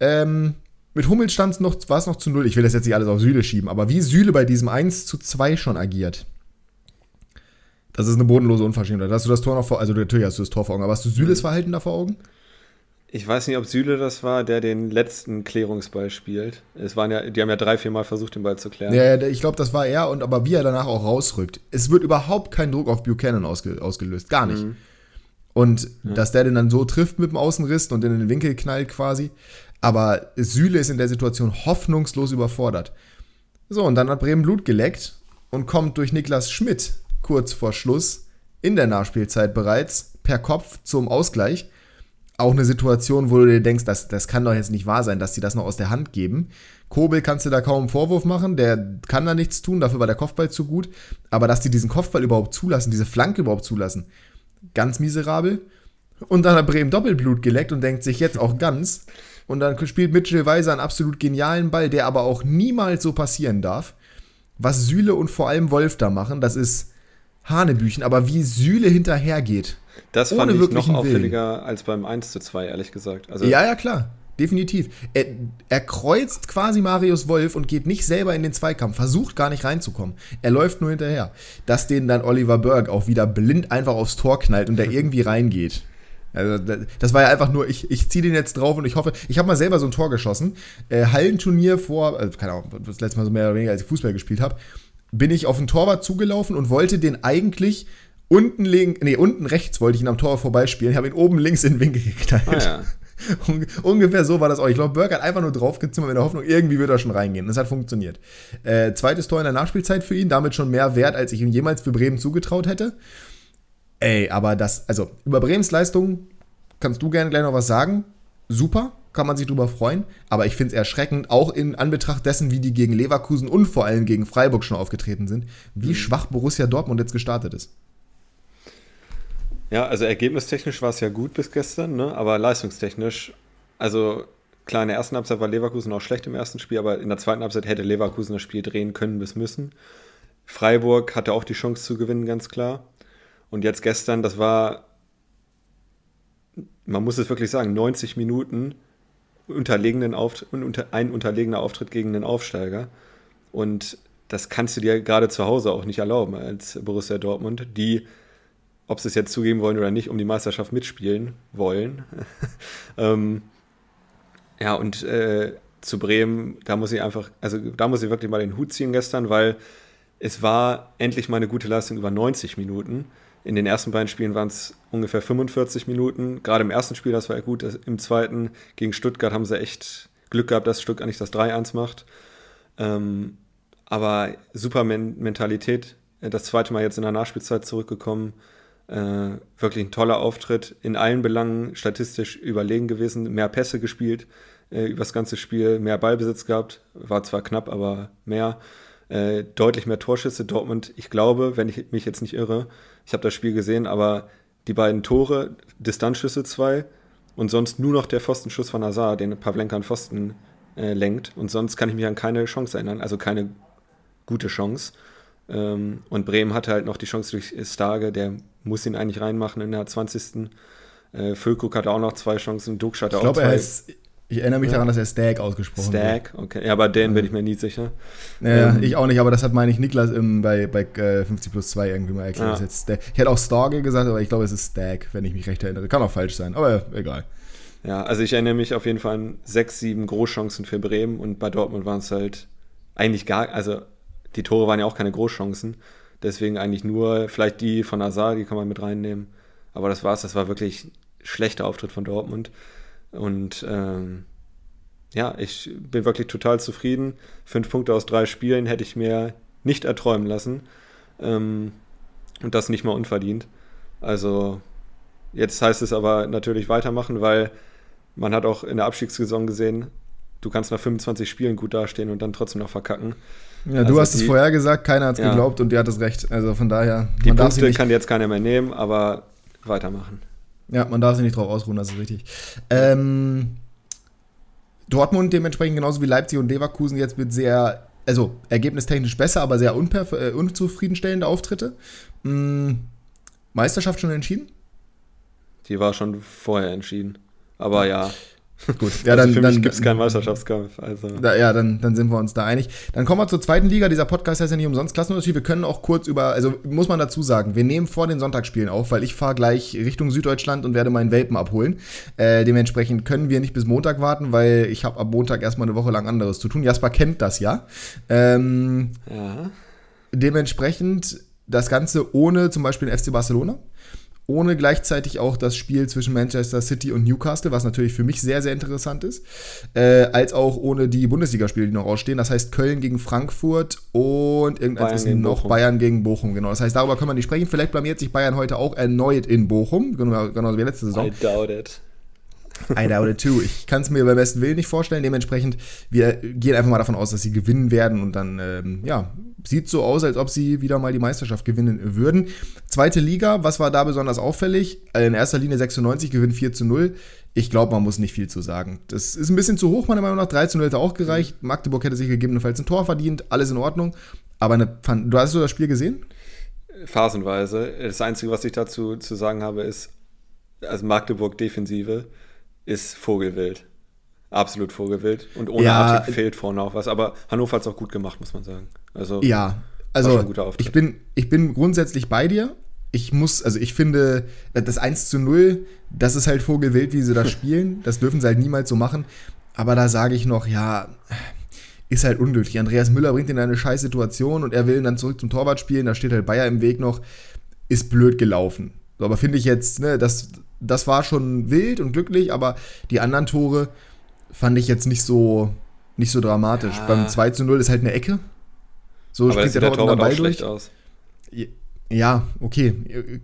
Ähm, mit Hummels stand es noch, war es noch zu null. Ich will das jetzt nicht alles auf Süle schieben, aber wie Süle bei diesem 1 zu 2 schon agiert. Das ist eine bodenlose Unverschämtheit. Hast du das Tor noch vor, also natürlich hast du das Tor vor Augen, aber hast du Süles Verhalten da vor Augen? Ich weiß nicht, ob Süle das war, der den letzten Klärungsball spielt. Es waren ja, die haben ja drei, vier Mal versucht, den Ball zu klären. Ja, ich glaube, das war er und aber wie er danach auch rausrückt. Es wird überhaupt kein Druck auf Buchanan ausge, ausgelöst. Gar nicht. Mhm. Und ja. dass der den dann so trifft mit dem Außenriss und in den Winkel knallt quasi. Aber Süle ist in der Situation hoffnungslos überfordert. So, und dann hat Bremen Blut geleckt und kommt durch Niklas Schmidt kurz vor Schluss in der Nachspielzeit bereits per Kopf zum Ausgleich auch eine Situation, wo du dir denkst, das, das kann doch jetzt nicht wahr sein, dass sie das noch aus der Hand geben. Kobel kannst du da kaum einen Vorwurf machen, der kann da nichts tun, dafür war der Kopfball zu gut. Aber dass die diesen Kopfball überhaupt zulassen, diese Flanke überhaupt zulassen, ganz miserabel. Und dann hat Bremen Doppelblut geleckt und denkt sich jetzt auch ganz. Und dann spielt Mitchell Weiser einen absolut genialen Ball, der aber auch niemals so passieren darf. Was Süle und vor allem Wolf da machen, das ist Hanebüchen. Aber wie Süle hinterhergeht Das fand ich noch auffälliger Willen. als beim 1 zu 2, ehrlich gesagt. Also ja, ja, klar. Definitiv. Er, er, kreuzt quasi Marius Wolf und geht nicht selber in den Zweikampf, versucht gar nicht reinzukommen. Er läuft nur hinterher. Dass den dann Oliver Berg auch wieder blind einfach aufs Tor knallt und der irgendwie reingeht. Also, das war ja einfach nur, ich, ich ziehe den jetzt drauf und ich hoffe, ich habe mal selber so ein Tor geschossen. Äh, Hallenturnier vor, also, keine Ahnung, das letzte Mal so mehr oder weniger, als ich Fußball gespielt habe, bin ich auf den Torwart zugelaufen und wollte den eigentlich unten links, nee, unten rechts wollte ich ihn am Tor vorbeispielen. Ich habe ihn oben links in den Winkel geknallt. Ah, ja. Ungefähr so war das auch. Ich glaube, Burke hat einfach nur draufgezimmert mit der Hoffnung, irgendwie wird er schon reingehen. Das hat funktioniert. Äh, zweites Tor in der Nachspielzeit für ihn, damit schon mehr wert, als ich ihm jemals für Bremen zugetraut hätte. Ey, aber das, also über Bremens Leistung kannst du gerne gleich noch was sagen. Super, kann man sich drüber freuen. Aber ich finde es erschreckend, auch in Anbetracht dessen, wie die gegen Leverkusen und vor allem gegen Freiburg schon aufgetreten sind, wie mhm. schwach Borussia Dortmund jetzt gestartet ist. Ja, also ergebnistechnisch war es ja gut bis gestern, ne? aber leistungstechnisch, also klar, in der ersten Halbzeit war Leverkusen auch schlecht im ersten Spiel, aber in der zweiten Halbzeit hätte Leverkusen das Spiel drehen können bis müssen. Freiburg hatte auch die Chance zu gewinnen, ganz klar. Und jetzt gestern, das war, man muss es wirklich sagen, 90 Minuten unterlegenen Auft unter, ein unterlegener Auftritt gegen den Aufsteiger. Und das kannst du dir gerade zu Hause auch nicht erlauben als Borussia Dortmund, die ob sie es jetzt zugeben wollen oder nicht, um die Meisterschaft mitspielen wollen. ähm, ja, und äh, zu Bremen, da muss ich einfach, also da muss ich wirklich mal den Hut ziehen gestern, weil es war endlich mal eine gute Leistung über 90 Minuten. In den ersten beiden Spielen waren es ungefähr 45 Minuten. Gerade im ersten Spiel, das war ja gut. Im zweiten gegen Stuttgart haben sie echt Glück gehabt, dass Stuttgart nicht das 3-1 macht. Ähm, aber super Men Mentalität. Das zweite Mal jetzt in der Nachspielzeit zurückgekommen. Äh, wirklich ein toller Auftritt, in allen Belangen statistisch überlegen gewesen, mehr Pässe gespielt äh, über das ganze Spiel, mehr Ballbesitz gehabt, war zwar knapp, aber mehr. Äh, deutlich mehr Torschüsse. Dortmund, ich glaube, wenn ich mich jetzt nicht irre, ich habe das Spiel gesehen, aber die beiden Tore, Distanzschüsse zwei und sonst nur noch der Pfostenschuss von Azar, den Pavlenka an Pfosten äh, lenkt. Und sonst kann ich mich an keine Chance erinnern, also keine gute Chance. Ähm, und Bremen hatte halt noch die Chance durch Starge, der muss ihn eigentlich reinmachen in der 20. Äh, Füllkrug hatte auch noch zwei Chancen, Dux hatte ich auch glaub, zwei. Heißt, ich erinnere mich ja. daran, dass er Stag ausgesprochen Stag, wird. okay. Ja, aber den bin ich mir nie sicher. Ja, ähm, ich auch nicht, aber das hat, meine ich, Niklas im, bei, bei äh, 50 plus 2 irgendwie mal erklärt. Ja. Ich hätte auch Starge gesagt, aber ich glaube, es ist Stag, wenn ich mich recht erinnere. Kann auch falsch sein, aber egal. Ja, also ich erinnere mich auf jeden Fall an sechs, sieben Großchancen für Bremen und bei Dortmund waren es halt eigentlich gar, also die Tore waren ja auch keine Großchancen. Deswegen eigentlich nur vielleicht die von Azar, die kann man mit reinnehmen. Aber das war's. Das war wirklich schlechter Auftritt von Dortmund. Und ähm, ja, ich bin wirklich total zufrieden. Fünf Punkte aus drei Spielen hätte ich mir nicht erträumen lassen. Ähm, und das nicht mal unverdient. Also jetzt heißt es aber natürlich weitermachen, weil man hat auch in der Abstiegssaison gesehen, du kannst nach 25 Spielen gut dastehen und dann trotzdem noch verkacken. Ja, du also hast die, es vorher gesagt, keiner hat es ja. geglaubt und der hat es recht. Also von daher. Die Punkte kann jetzt keiner mehr nehmen, aber weitermachen. Ja, man darf sich nicht drauf ausruhen, das ist richtig. Ähm, Dortmund dementsprechend genauso wie Leipzig und Leverkusen jetzt mit sehr, also ergebnistechnisch besser, aber sehr äh, unzufriedenstellende Auftritte. Hm, Meisterschaft schon entschieden? Die war schon vorher entschieden. Aber ja. Gut, ja, also dann, für dann, mich gibt es keinen Meisterschaftskampf. Also. Da, ja, dann, dann sind wir uns da einig. Dann kommen wir zur zweiten Liga. Dieser Podcast heißt ja nicht umsonst Klassenunterschied. Wir können auch kurz über, also muss man dazu sagen, wir nehmen vor den Sonntagsspielen auf, weil ich fahre gleich Richtung Süddeutschland und werde meinen Welpen abholen. Äh, dementsprechend können wir nicht bis Montag warten, weil ich habe ab Montag erstmal eine Woche lang anderes zu tun. Jasper kennt das ja. Ähm, ja. Dementsprechend das Ganze ohne zum Beispiel den FC Barcelona ohne gleichzeitig auch das Spiel zwischen Manchester City und Newcastle, was natürlich für mich sehr, sehr interessant ist, äh, als auch ohne die Bundesligaspiele, die noch ausstehen. Das heißt Köln gegen Frankfurt und irgendeins ist noch Bochum. Bayern gegen Bochum, genau. Das heißt, darüber können wir nicht sprechen. Vielleicht blamiert sich Bayern heute auch erneut in Bochum, genau, genauso wie letzte Saison. I doubt it. I doubt it too. Ich kann es mir beim besten Willen nicht vorstellen. Dementsprechend, wir gehen einfach mal davon aus, dass sie gewinnen werden und dann, ähm, ja, sieht so aus, als ob sie wieder mal die Meisterschaft gewinnen würden. Zweite Liga, was war da besonders auffällig? In erster Linie 96 gewinnt 4 zu 0. Ich glaube, man muss nicht viel zu sagen. Das ist ein bisschen zu hoch, meiner Meinung nach. 3 zu 0 hätte auch gereicht. Magdeburg hätte sich gegebenenfalls ein Tor verdient. Alles in Ordnung. Aber eine, du hast du das Spiel gesehen? phasenweise. Das Einzige, was ich dazu zu sagen habe, ist, also Magdeburg Defensive ist Vogelwild. Absolut Vogelwild. Und ohne ja, Artig fehlt vorne auch was. Aber Hannover hat es auch gut gemacht, muss man sagen. Also, ja, also ich bin, ich bin grundsätzlich bei dir. Ich muss, also ich finde, das 1 zu 0, das ist halt Vogelwild, wie sie das spielen. Das dürfen sie halt niemals so machen. Aber da sage ich noch, ja, ist halt unglücklich. Andreas Müller bringt ihn in eine scheiß Situation und er will ihn dann zurück zum Torwart spielen. Da steht halt Bayer im Weg noch. Ist blöd gelaufen. So, aber finde ich jetzt, ne, das, das war schon wild und glücklich, aber die anderen Tore fand ich jetzt nicht so, nicht so dramatisch. Ja. Beim 2 zu 0 ist halt eine Ecke. So aber spielt der der Torwart auch schlecht aus. Ja, okay,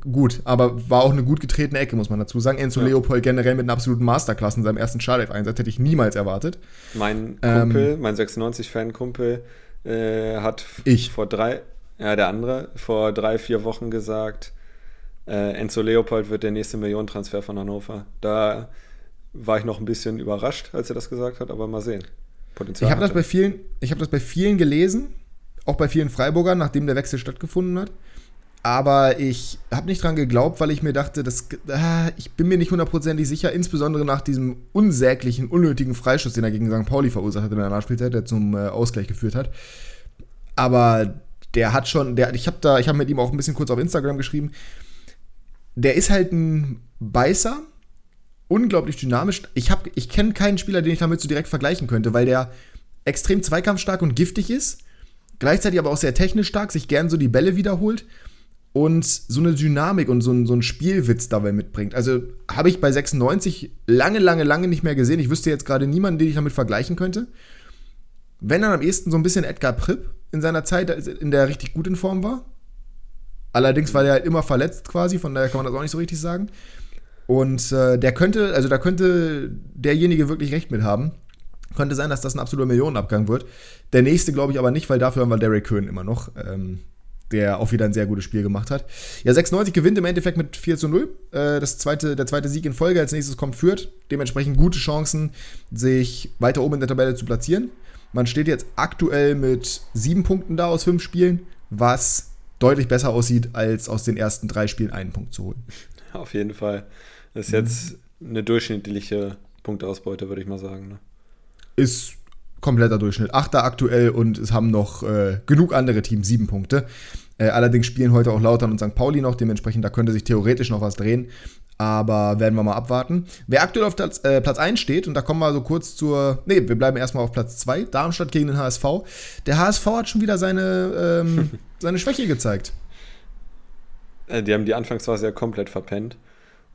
gut. Aber war auch eine gut getretene Ecke, muss man dazu sagen. Enzo ja. Leopold generell mit einer absoluten Masterklasse in seinem ersten Startelf-Einsatz hätte ich niemals erwartet. Mein Kumpel, ähm, mein 96-Fan-Kumpel, äh, hat ich. vor drei, ja, der andere, vor drei, vier Wochen gesagt, äh, Enzo Leopold wird der nächste Millionentransfer von Hannover. Da war ich noch ein bisschen überrascht, als er das gesagt hat, aber mal sehen. Potenzial ich habe das bei vielen, ich habe das bei vielen gelesen, auch bei vielen Freiburgern, nachdem der Wechsel stattgefunden hat. Aber ich habe nicht dran geglaubt, weil ich mir dachte, das, äh, ich bin mir nicht hundertprozentig sicher, insbesondere nach diesem unsäglichen, unnötigen Freischuss, den er gegen St. Pauli verursacht hat in der Nachspielzeit, der zum äh, Ausgleich geführt hat. Aber der hat schon, der, ich habe da, ich habe mit ihm auch ein bisschen kurz auf Instagram geschrieben. Der ist halt ein Beißer, unglaublich dynamisch. Ich, ich kenne keinen Spieler, den ich damit so direkt vergleichen könnte, weil der extrem zweikampfstark und giftig ist, gleichzeitig aber auch sehr technisch stark, sich gern so die Bälle wiederholt und so eine Dynamik und so ein, so ein Spielwitz dabei mitbringt. Also habe ich bei 96 lange, lange, lange nicht mehr gesehen. Ich wüsste jetzt gerade niemanden, den ich damit vergleichen könnte. Wenn dann am ehesten so ein bisschen Edgar Pripp in seiner Zeit, in der er richtig gut in Form war. Allerdings war der halt immer verletzt quasi, von daher kann man das auch nicht so richtig sagen. Und äh, der könnte, also da könnte derjenige wirklich recht mit haben. Könnte sein, dass das ein absoluter Millionenabgang wird. Der nächste glaube ich aber nicht, weil dafür haben wir Derek Köhn immer noch. Ähm, der auch wieder ein sehr gutes Spiel gemacht hat. Ja, 96 gewinnt im Endeffekt mit 4 zu 0. Äh, das zweite, der zweite Sieg in Folge. Als nächstes kommt Fürth. Dementsprechend gute Chancen, sich weiter oben in der Tabelle zu platzieren. Man steht jetzt aktuell mit sieben Punkten da aus fünf Spielen, was deutlich besser aussieht, als aus den ersten drei Spielen einen Punkt zu holen. Auf jeden Fall. Das ist jetzt eine durchschnittliche Punkteausbeute, würde ich mal sagen. Ne? Ist kompletter Durchschnitt. Achter aktuell und es haben noch äh, genug andere Teams sieben Punkte. Äh, allerdings spielen heute auch Lautern und St. Pauli noch, dementsprechend da könnte sich theoretisch noch was drehen. Aber werden wir mal abwarten. Wer aktuell auf Platz, äh, Platz 1 steht, und da kommen wir so kurz zur. Ne, wir bleiben erstmal auf Platz 2, Darmstadt gegen den HSV. Der HSV hat schon wieder seine, ähm, seine Schwäche gezeigt. Äh, die haben die Anfangsphase ja komplett verpennt.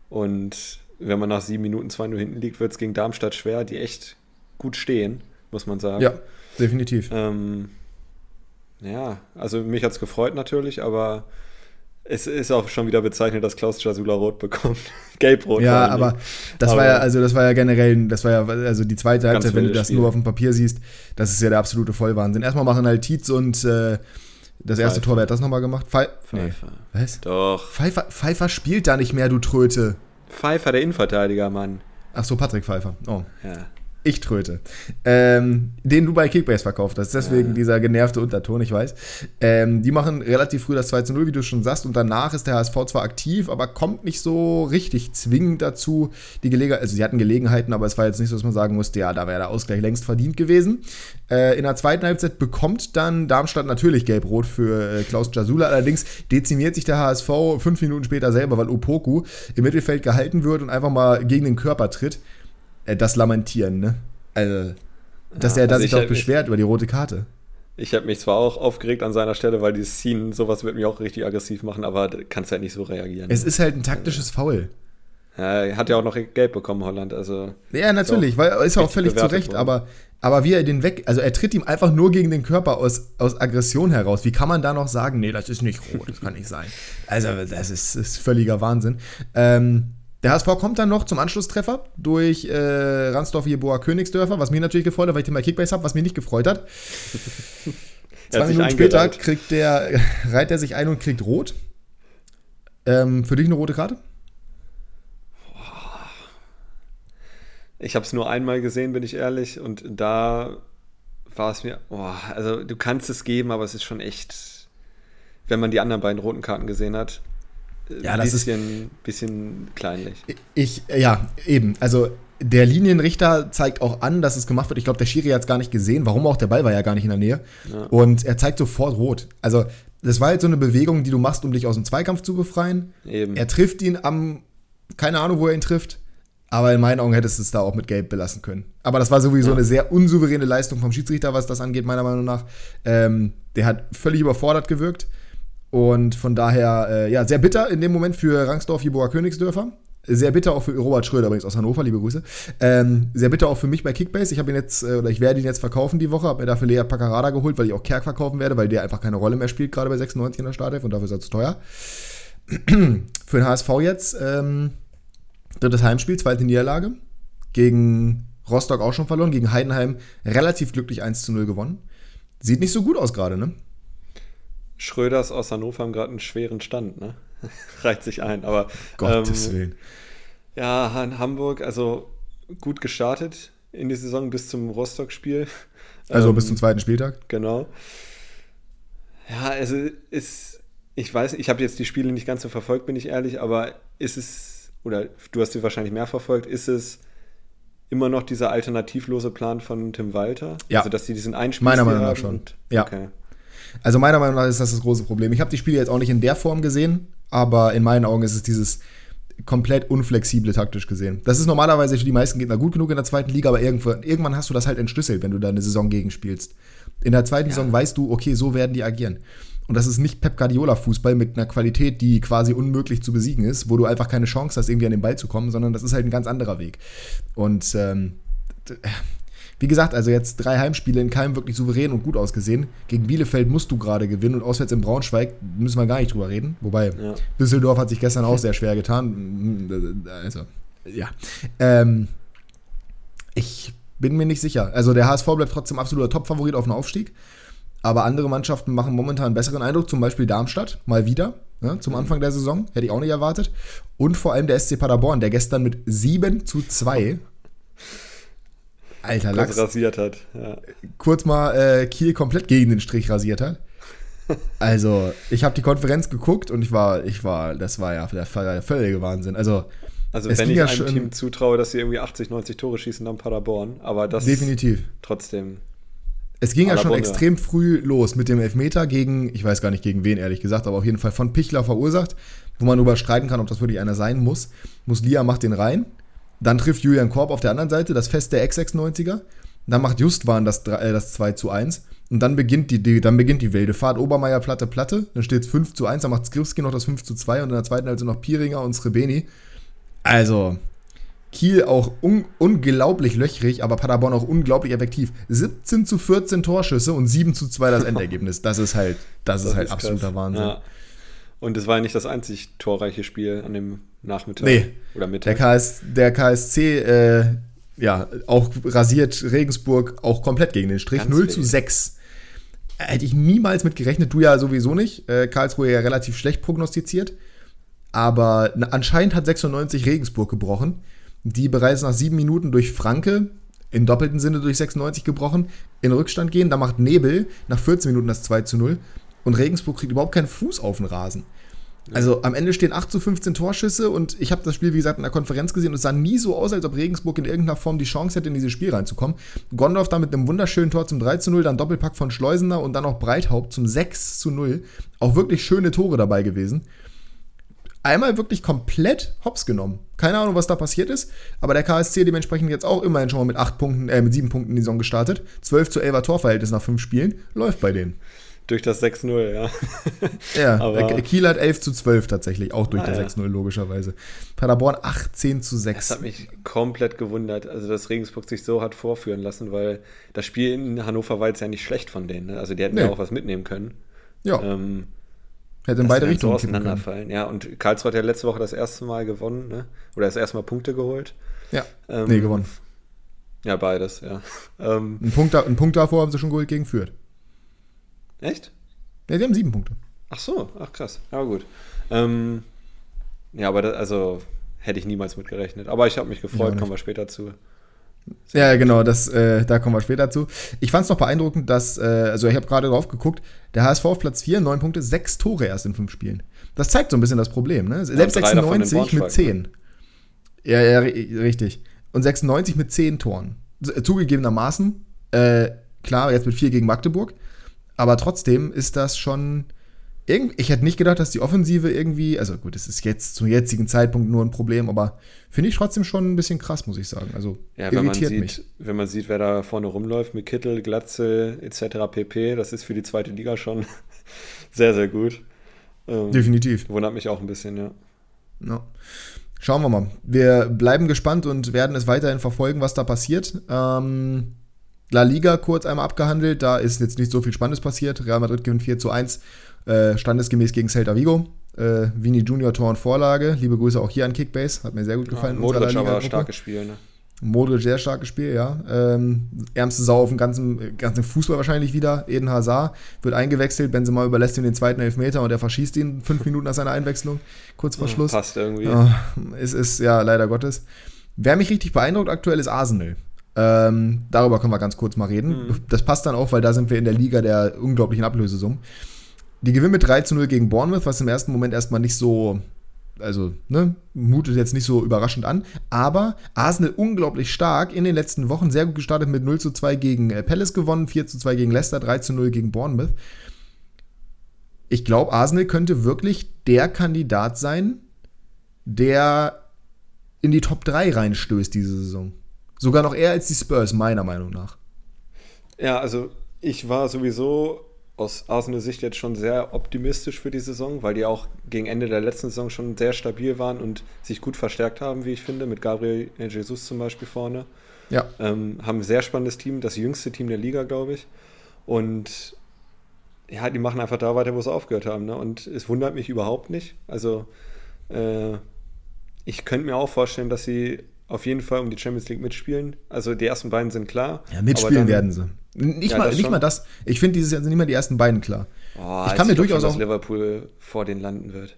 Und wenn man nach sieben Minuten 2-0 hinten liegt, wird es gegen Darmstadt schwer, die echt gut stehen, muss man sagen. Ja, definitiv. Ähm, ja, also mich hat es gefreut natürlich, aber es ist auch schon wieder bezeichnet, dass Klaus Jasula rot bekommt. Gelb-rot. Ja, aber das aber war ja, also das war ja generell, das war ja, also die zweite Halbzeit, wenn du das Spiel. nur auf dem Papier siehst, das ist ja der absolute Vollwahnsinn. Erstmal machen halt Tietz und äh, das erste Pfeiffer. Tor, wer hat das nochmal gemacht? Pfeiffer. Pfeiffer. Nee. Was? Doch. Pfeiffer, Pfeiffer spielt da nicht mehr, du Tröte. Pfeiffer, der Innenverteidiger, Mann. Ach so, Patrick Pfeiffer. Oh. Ja. Ich tröte. Ähm, den du bei Kickbase verkauft hast. Deswegen ja. dieser genervte Unterton, ich weiß. Ähm, die machen relativ früh das 2 zu 0, wie du schon sagst. Und danach ist der HSV zwar aktiv, aber kommt nicht so richtig zwingend dazu. Die Gelegenheit, also sie hatten Gelegenheiten, aber es war jetzt nicht so, dass man sagen musste, ja, da wäre der Ausgleich längst verdient gewesen. Äh, in der zweiten Halbzeit bekommt dann Darmstadt natürlich gelb-rot für äh, Klaus Jasula. Allerdings dezimiert sich der HSV fünf Minuten später selber, weil Opoku im Mittelfeld gehalten wird und einfach mal gegen den Körper tritt das Lamentieren, ne? Also, dass ja, er da also sich auch beschwert mich, über die rote Karte. Ich habe mich zwar auch aufgeregt an seiner Stelle, weil dieses Scene, sowas wird mich auch richtig aggressiv machen, aber kannst halt nicht so reagieren. Es ist halt ein taktisches Foul. Ja, er hat ja auch noch Geld bekommen, Holland. Also ja, natürlich, ist weil ist ja auch völlig zu Recht, aber, aber wie er den weg, also er tritt ihm einfach nur gegen den Körper aus, aus Aggression heraus. Wie kann man da noch sagen, nee, das ist nicht rot, das kann nicht sein. Also, das ist, ist völliger Wahnsinn. Ähm, der HSV kommt dann noch zum Anschlusstreffer durch äh, Ransdorf Jeboa Königsdörfer, was mich natürlich gefreut hat, weil ich den bei Kickbase habe, was mich nicht gefreut hat. Zwei Minuten später kriegt der, reiht er sich ein und kriegt rot. Ähm, für dich eine rote Karte? Ich habe es nur einmal gesehen, bin ich ehrlich, und da war es mir, oh, also du kannst es geben, aber es ist schon echt wenn man die anderen beiden roten Karten gesehen hat, ja, das bisschen, ist bisschen kleinlich. Ich, ja, eben. Also der Linienrichter zeigt auch an, dass es gemacht wird. Ich glaube, der Schiri hat es gar nicht gesehen. Warum auch? Der Ball war ja gar nicht in der Nähe. Ja. Und er zeigt sofort rot. Also, das war halt so eine Bewegung, die du machst, um dich aus dem Zweikampf zu befreien. Eben. Er trifft ihn am, keine Ahnung, wo er ihn trifft. Aber in meinen Augen hättest du es da auch mit Gelb belassen können. Aber das war sowieso ja. eine sehr unsouveräne Leistung vom Schiedsrichter, was das angeht, meiner Meinung nach. Ähm, der hat völlig überfordert gewirkt. Und von daher, äh, ja, sehr bitter in dem Moment für Rangsdorf, Jeboa Königsdörfer. Sehr bitter auch für Robert Schröder übrigens aus Hannover, liebe Grüße. Ähm, sehr bitter auch für mich bei Kickbase. Ich habe ihn jetzt, äh, oder ich werde ihn jetzt verkaufen die Woche, habe mir dafür Lea Paccarada geholt, weil ich auch Kerk verkaufen werde, weil der einfach keine Rolle mehr spielt, gerade bei 96 in der Startelf und dafür ist er zu teuer. für den HSV jetzt, ähm, drittes Heimspiel, zweite Niederlage. Gegen Rostock auch schon verloren, gegen Heidenheim relativ glücklich 1 zu 0 gewonnen. Sieht nicht so gut aus gerade, ne? Schröders aus Hannover haben gerade einen schweren Stand, ne? Reicht sich ein, aber. Gottes ähm, Willen. Ja, in Hamburg, also gut gestartet in die Saison bis zum Rostock-Spiel. Also ähm, bis zum zweiten Spieltag? Genau. Ja, also ist, ich weiß, ich habe jetzt die Spiele nicht ganz so verfolgt, bin ich ehrlich, aber ist es, oder du hast sie wahrscheinlich mehr verfolgt, ist es immer noch dieser alternativlose Plan von Tim Walter? Ja. Also, dass sie diesen Einspiel Meiner Meinung nach schon. ja. Okay. Also meiner Meinung nach ist das das große Problem. Ich habe die Spiele jetzt auch nicht in der Form gesehen, aber in meinen Augen ist es dieses komplett unflexible taktisch gesehen. Das ist normalerweise für die meisten Gegner gut genug in der zweiten Liga, aber irgendwann, irgendwann hast du das halt entschlüsselt, wenn du da eine Saison gegenspielst. In der zweiten ja. Saison weißt du, okay, so werden die agieren. Und das ist nicht Pep Guardiola Fußball mit einer Qualität, die quasi unmöglich zu besiegen ist, wo du einfach keine Chance hast, irgendwie an den Ball zu kommen, sondern das ist halt ein ganz anderer Weg. Und ähm, wie gesagt, also jetzt drei Heimspiele in keinem wirklich souverän und gut ausgesehen. Gegen Bielefeld musst du gerade gewinnen und auswärts in Braunschweig müssen wir gar nicht drüber reden. Wobei ja. Düsseldorf hat sich gestern auch sehr schwer getan. Also, ja. Ähm, ich bin mir nicht sicher. Also der HSV bleibt trotzdem absoluter Topfavorit auf den Aufstieg. Aber andere Mannschaften machen momentan einen besseren Eindruck, zum Beispiel Darmstadt, mal wieder, ne, zum mhm. Anfang der Saison. Hätte ich auch nicht erwartet. Und vor allem der SC Paderborn, der gestern mit 7 zu 2 Alter Lachs. rasiert hat. Ja. Kurz mal äh, Kiel komplett gegen den Strich rasiert hat. Also, ich habe die Konferenz geguckt und ich war, ich war, das war ja der, der völlige Wahnsinn. Also, also wenn ich ja einem Team zutraue, dass sie irgendwie 80, 90 Tore schießen, dann Paderborn. Aber das definitiv. Trotzdem. Es ging Paderborn, ja schon extrem früh los mit dem Elfmeter gegen, ich weiß gar nicht gegen wen, ehrlich gesagt, aber auf jeden Fall von Pichler verursacht, wo man darüber streiten kann, ob das wirklich einer sein muss. Muslia macht den rein. Dann trifft Julian Korb auf der anderen Seite, das Fest der Ex-96er. Dann macht Justwan das, äh, das 2 zu 1. Und dann beginnt die, die, dann beginnt die wilde Fahrt. Obermeier, Platte, Platte. Dann steht es 5 zu 1. Dann macht Skripski noch das 5 zu 2. Und in der zweiten also noch Piringer und Srebeni. Also, Kiel auch un unglaublich löchrig, aber Paderborn auch unglaublich effektiv. 17 zu 14 Torschüsse und 7 zu 2 das Endergebnis. Das ist halt, das, das ist halt ist absoluter krass. Wahnsinn. Ja. Und es war ja nicht das einzig torreiche Spiel an dem Nachmittag nee. oder Mittag. Der, KS, der KSC, äh, ja, auch rasiert Regensburg auch komplett gegen den Strich. Ganz 0 zu 6. Hätte ich niemals mit gerechnet, du ja sowieso nicht. Äh, Karlsruhe ja relativ schlecht prognostiziert. Aber anscheinend hat 96 Regensburg gebrochen, die bereits nach sieben Minuten durch Franke, im doppelten Sinne durch 96 gebrochen, in Rückstand gehen. Da macht Nebel nach 14 Minuten das 2 zu 0 und Regensburg kriegt überhaupt keinen Fuß auf den Rasen. Also am Ende stehen 8 zu 15 Torschüsse und ich habe das Spiel, wie gesagt, in der Konferenz gesehen und es sah nie so aus, als ob Regensburg in irgendeiner Form die Chance hätte, in dieses Spiel reinzukommen. Gondorf da mit einem wunderschönen Tor zum 3 zu 0, dann Doppelpack von Schleusener und dann auch Breithaupt zum 6 zu 0. Auch wirklich schöne Tore dabei gewesen. Einmal wirklich komplett hops genommen. Keine Ahnung, was da passiert ist, aber der KSC dementsprechend jetzt auch immerhin schon mal mit 8 Punkten, äh, mit 7 Punkten in die Saison gestartet. 12 zu 11er Torverhältnis nach 5 Spielen. Läuft bei denen. Durch das 6-0, ja. ja, Aber Kiel hat 11 zu 12 tatsächlich, auch durch ah, das ja. 6-0 logischerweise. Paderborn 18 zu 6. Das hat mich komplett gewundert, also dass Regensburg sich so hat vorführen lassen, weil das Spiel in Hannover war jetzt ja nicht schlecht von denen. Ne? Also die hätten nee. ja auch was mitnehmen können. Ja. Ähm, Hätte in beide Richtungen so auseinanderfallen. Ja, und Karlsruhe hat ja letzte Woche das erste Mal gewonnen, ne? Oder das erste Mal Punkte geholt. Ja. Ähm, nee, gewonnen. Ja, beides, ja. Ähm, ein, Punkt, ein Punkt davor haben sie schon geholt gegen Fürth. Echt? Ja, die haben sieben Punkte. Ach so, ach krass. Ja, gut. Ähm, ja, aber das, also hätte ich niemals mit gerechnet. Aber ich habe mich gefreut, kommen wir später zu. Ja, genau, das, äh, da kommen wir später zu. Ich fand es noch beeindruckend, dass, äh, also ich habe gerade drauf geguckt, der HSV auf Platz 4, 9 Punkte, 6 Tore erst in 5 Spielen. Das zeigt so ein bisschen das Problem, ne? Selbst 96 mit 10. Ne? Ja, ja, richtig. Und 96 mit 10 Toren. Äh, zugegebenermaßen, äh, klar, jetzt mit 4 gegen Magdeburg, aber trotzdem ist das schon ich hätte nicht gedacht, dass die Offensive irgendwie, also gut, es ist jetzt zum jetzigen Zeitpunkt nur ein Problem, aber finde ich trotzdem schon ein bisschen krass, muss ich sagen. Also ja, wenn irritiert man sieht, mich. Wenn man sieht, wer da vorne rumläuft mit Kittel, Glatze etc. pp, das ist für die zweite Liga schon sehr, sehr gut. Ähm, Definitiv. Wundert mich auch ein bisschen, ja. ja. Schauen wir mal. Wir bleiben gespannt und werden es weiterhin verfolgen, was da passiert. Ähm, La Liga kurz einmal abgehandelt, da ist jetzt nicht so viel Spannendes passiert. Real Madrid gewinnt 4 zu 1 äh, standesgemäß gegen Celta Vigo. Äh, Vini Junior Tor und Vorlage. Liebe Grüße auch hier an Kickbase. Hat mir sehr gut gefallen. Ja, Modric aber starkes Spiel, ne? Modric sehr starkes Spiel, ja. Ähm, ärmste Sau auf dem ganzen, ganzen Fußball wahrscheinlich wieder. Eden Hazard wird eingewechselt. Benzema überlässt ihm den zweiten Elfmeter und er verschießt ihn fünf Minuten nach seiner Einwechslung. Kurz vor Schluss. Ja, passt irgendwie. Oh, es ist, ja, leider Gottes. Wer mich richtig beeindruckt aktuell ist Arsenal. Ähm, darüber können wir ganz kurz mal reden. Mhm. Das passt dann auch, weil da sind wir in der Liga der unglaublichen Ablösesummen. Die gewinnen mit 3 zu 0 gegen Bournemouth, was im ersten Moment erstmal nicht so, also, ne, mutet jetzt nicht so überraschend an. Aber Arsenal unglaublich stark in den letzten Wochen, sehr gut gestartet mit 0 zu 2 gegen äh, Palace gewonnen, 4 zu 2 gegen Leicester, 3 zu 0 gegen Bournemouth. Ich glaube, Arsenal könnte wirklich der Kandidat sein, der in die Top 3 reinstößt diese Saison. Sogar noch eher als die Spurs, meiner Meinung nach. Ja, also ich war sowieso aus Arsenal Sicht jetzt schon sehr optimistisch für die Saison, weil die auch gegen Ende der letzten Saison schon sehr stabil waren und sich gut verstärkt haben, wie ich finde, mit Gabriel Jesus zum Beispiel vorne. Ja. Ähm, haben ein sehr spannendes Team, das jüngste Team der Liga, glaube ich. Und ja, die machen einfach da weiter, wo sie aufgehört haben. Ne? Und es wundert mich überhaupt nicht. Also äh, ich könnte mir auch vorstellen, dass sie auf jeden Fall um die Champions League mitspielen. Also die ersten beiden sind klar. Ja, mitspielen dann, werden sie. Nicht, ja, mal, nicht mal das. Ich finde dieses Jahr sind nicht mal die ersten beiden klar. Oh, ich kann mir durchaus schon, auch. dass Liverpool vor denen landen wird.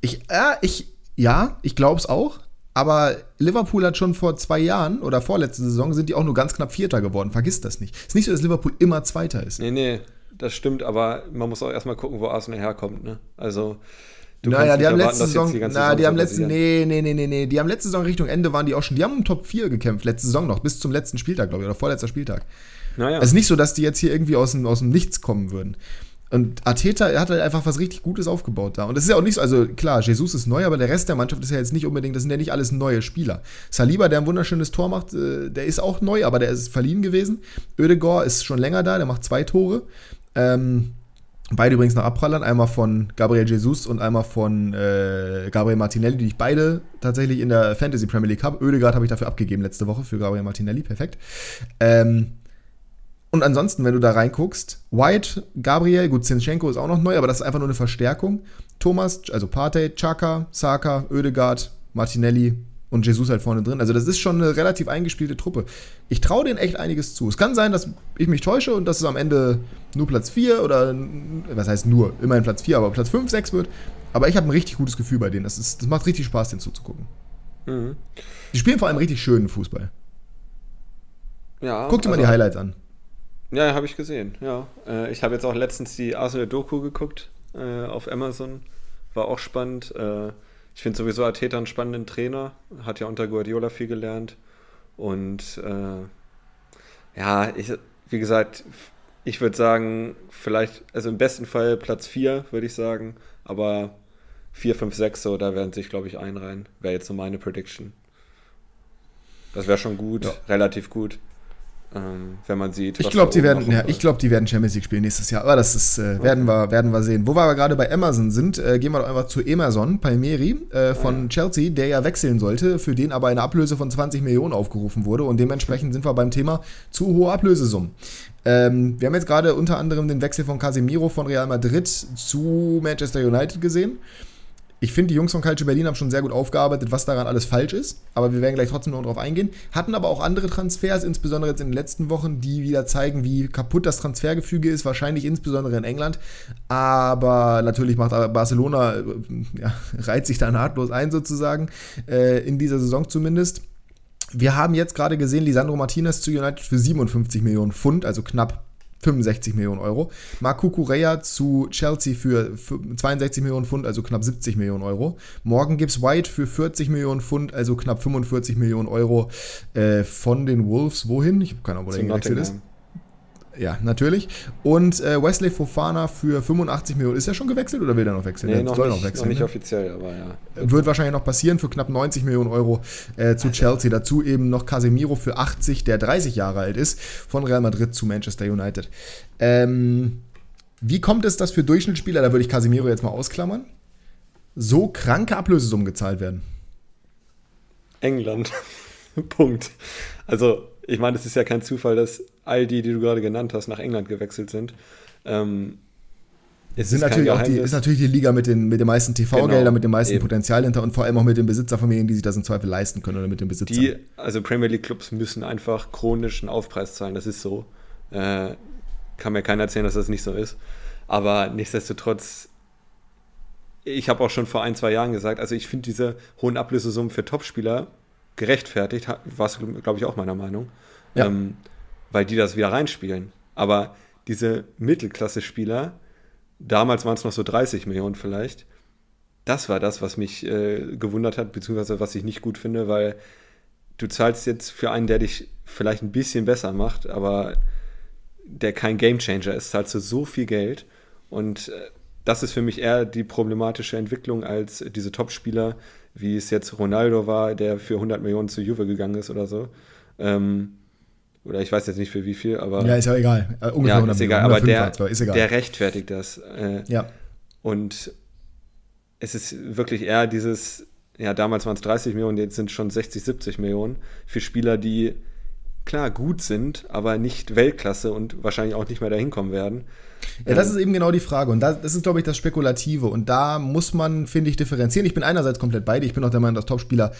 Ich, äh, ich, ja, ich glaube es auch. Aber Liverpool hat schon vor zwei Jahren oder vorletzte Saison sind die auch nur ganz knapp Vierter geworden. Vergiss das nicht. Es ist nicht so, dass Liverpool immer Zweiter ist. Nee, nee, das stimmt. Aber man muss auch erstmal gucken, wo Arsenal herkommt. Ne? Also Du naja, die haben letzte Saison, die na, die haben letzte, nee, nee, nee, nee, nee, die haben letzte Saison Richtung Ende waren die auch schon, die haben um Top 4 gekämpft, letzte Saison noch, bis zum letzten Spieltag, glaube ich, oder vorletzter Spieltag. Naja. Es ist nicht so, dass die jetzt hier irgendwie aus dem, aus dem Nichts kommen würden. Und Arteta hat halt einfach was richtig Gutes aufgebaut da. Und das ist ja auch nicht so, also klar, Jesus ist neu, aber der Rest der Mannschaft ist ja jetzt nicht unbedingt, das sind ja nicht alles neue Spieler. Saliba, der ein wunderschönes Tor macht, äh, der ist auch neu, aber der ist verliehen gewesen. Ödegor ist schon länger da, der macht zwei Tore. Ähm, Beide übrigens nach Abprallern, einmal von Gabriel Jesus und einmal von äh, Gabriel Martinelli, die ich beide tatsächlich in der Fantasy Premier League habe. Oedegaard habe ich dafür abgegeben letzte Woche für Gabriel Martinelli, perfekt. Ähm, und ansonsten, wenn du da reinguckst, White, Gabriel, gut, Zinchenko ist auch noch neu, aber das ist einfach nur eine Verstärkung. Thomas, also Partey, Chaka, Saka, Oedegaard, Martinelli, und Jesus halt vorne drin. Also das ist schon eine relativ eingespielte Truppe. Ich traue denen echt einiges zu. Es kann sein, dass ich mich täusche und dass es am Ende nur Platz 4 oder, was heißt nur, immerhin Platz 4, aber Platz 5, 6 wird. Aber ich habe ein richtig gutes Gefühl bei denen. Das, ist, das macht richtig Spaß, denen zuzugucken. Mhm. Die spielen vor allem richtig schönen Fußball. Ja. Guck dir also, mal die Highlights an. Ja, habe ich gesehen, ja. Äh, ich habe jetzt auch letztens die Arsenal-Doku geguckt äh, auf Amazon. War auch spannend. Äh, ich finde sowieso Arteta einen spannenden Trainer, hat ja unter Guardiola viel gelernt. Und äh, ja, ich, wie gesagt, ich würde sagen, vielleicht, also im besten Fall Platz 4, würde ich sagen, aber 4, 5, 6 so, da werden sich, glaube ich, einreihen. Wäre jetzt so meine Prediction. Das wäre schon gut, ja. relativ gut. Ähm, wenn man sieht. Ich glaube, die werden, ja, ich glaube, die werden Champions League spielen nächstes Jahr. Aber das ist, äh, okay. werden wir, werden wir sehen. Wo wir aber gerade bei Amazon sind, äh, gehen wir doch einfach zu Emerson Palmieri äh, von ah, ja. Chelsea, der ja wechseln sollte, für den aber eine Ablöse von 20 Millionen aufgerufen wurde. Und dementsprechend sind wir beim Thema zu hohe Ablösesummen. Ähm, wir haben jetzt gerade unter anderem den Wechsel von Casemiro von Real Madrid zu Manchester United gesehen. Ich finde, die Jungs von Calcio Berlin haben schon sehr gut aufgearbeitet, was daran alles falsch ist. Aber wir werden gleich trotzdem noch darauf eingehen. Hatten aber auch andere Transfers, insbesondere jetzt in den letzten Wochen, die wieder zeigen, wie kaputt das Transfergefüge ist. Wahrscheinlich insbesondere in England. Aber natürlich macht Barcelona, äh, ja, reiht sich da nahtlos ein sozusagen, äh, in dieser Saison zumindest. Wir haben jetzt gerade gesehen, Lisandro Martinez zu United für 57 Millionen Pfund, also knapp 65 Millionen Euro. Marco Cucurella zu Chelsea für 62 Millionen Pfund, also knapp 70 Millionen Euro. Morgan Gibbs White für 40 Millionen Pfund, also knapp 45 Millionen Euro äh, von den Wolves. Wohin? Ich habe keine Ahnung, wo der gewechselt ist. Ja, natürlich. Und äh, Wesley Fofana für 85 Millionen. Ist er schon gewechselt oder will er noch wechseln? Nee, noch, soll nicht, noch wechseln. Noch nicht ne? offiziell, aber ja. Wird wahrscheinlich noch passieren für knapp 90 Millionen Euro äh, zu Chelsea. Dazu eben noch Casemiro für 80, der 30 Jahre alt ist, von Real Madrid zu Manchester United. Ähm, wie kommt es, dass für Durchschnittsspieler, da würde ich Casemiro jetzt mal ausklammern, so kranke Ablösesummen gezahlt werden? England. Punkt. Also, ich meine, es ist ja kein Zufall, dass all die, die du gerade genannt hast, nach England gewechselt sind. Ähm, es sind natürlich auch die, ist natürlich die Liga mit den, mit den meisten TV-Geldern, genau, mit dem meisten eben. Potenzial hinter und vor allem auch mit den Besitzerfamilien, die sich das im Zweifel leisten können oder mit den Besitzern. Die, also Premier League Clubs müssen einfach chronischen Aufpreis zahlen, das ist so. Äh, kann mir keiner erzählen, dass das nicht so ist. Aber nichtsdestotrotz, ich habe auch schon vor ein, zwei Jahren gesagt, also ich finde diese hohen Ablösesummen für Topspieler gerechtfertigt, war es, glaube ich, auch meiner Meinung. Ja. Ähm, weil die das wieder reinspielen. Aber diese Mittelklasse-Spieler, damals waren es noch so 30 Millionen vielleicht, das war das, was mich äh, gewundert hat, beziehungsweise was ich nicht gut finde, weil du zahlst jetzt für einen, der dich vielleicht ein bisschen besser macht, aber der kein Gamechanger ist, zahlst du so viel Geld und äh, das ist für mich eher die problematische Entwicklung als diese Top-Spieler, wie es jetzt Ronaldo war, der für 100 Millionen zu Juve gegangen ist oder so. Ähm, oder ich weiß jetzt nicht für wie viel, aber. Ja, ist ja egal. Äh, ungefähr ja, 100 ist egal, aber der, egal. der rechtfertigt das. Äh, ja. Und es ist wirklich eher dieses, ja, damals waren es 30 Millionen, jetzt sind es schon 60, 70 Millionen für Spieler, die klar gut sind, aber nicht Weltklasse und wahrscheinlich auch nicht mehr dahin kommen werden. Ja, das ist eben genau die Frage. Und das, das ist, glaube ich, das Spekulative. Und da muss man, finde ich, differenzieren. Ich bin einerseits komplett bei dir. Ich bin auch der Meinung, dass Topspieler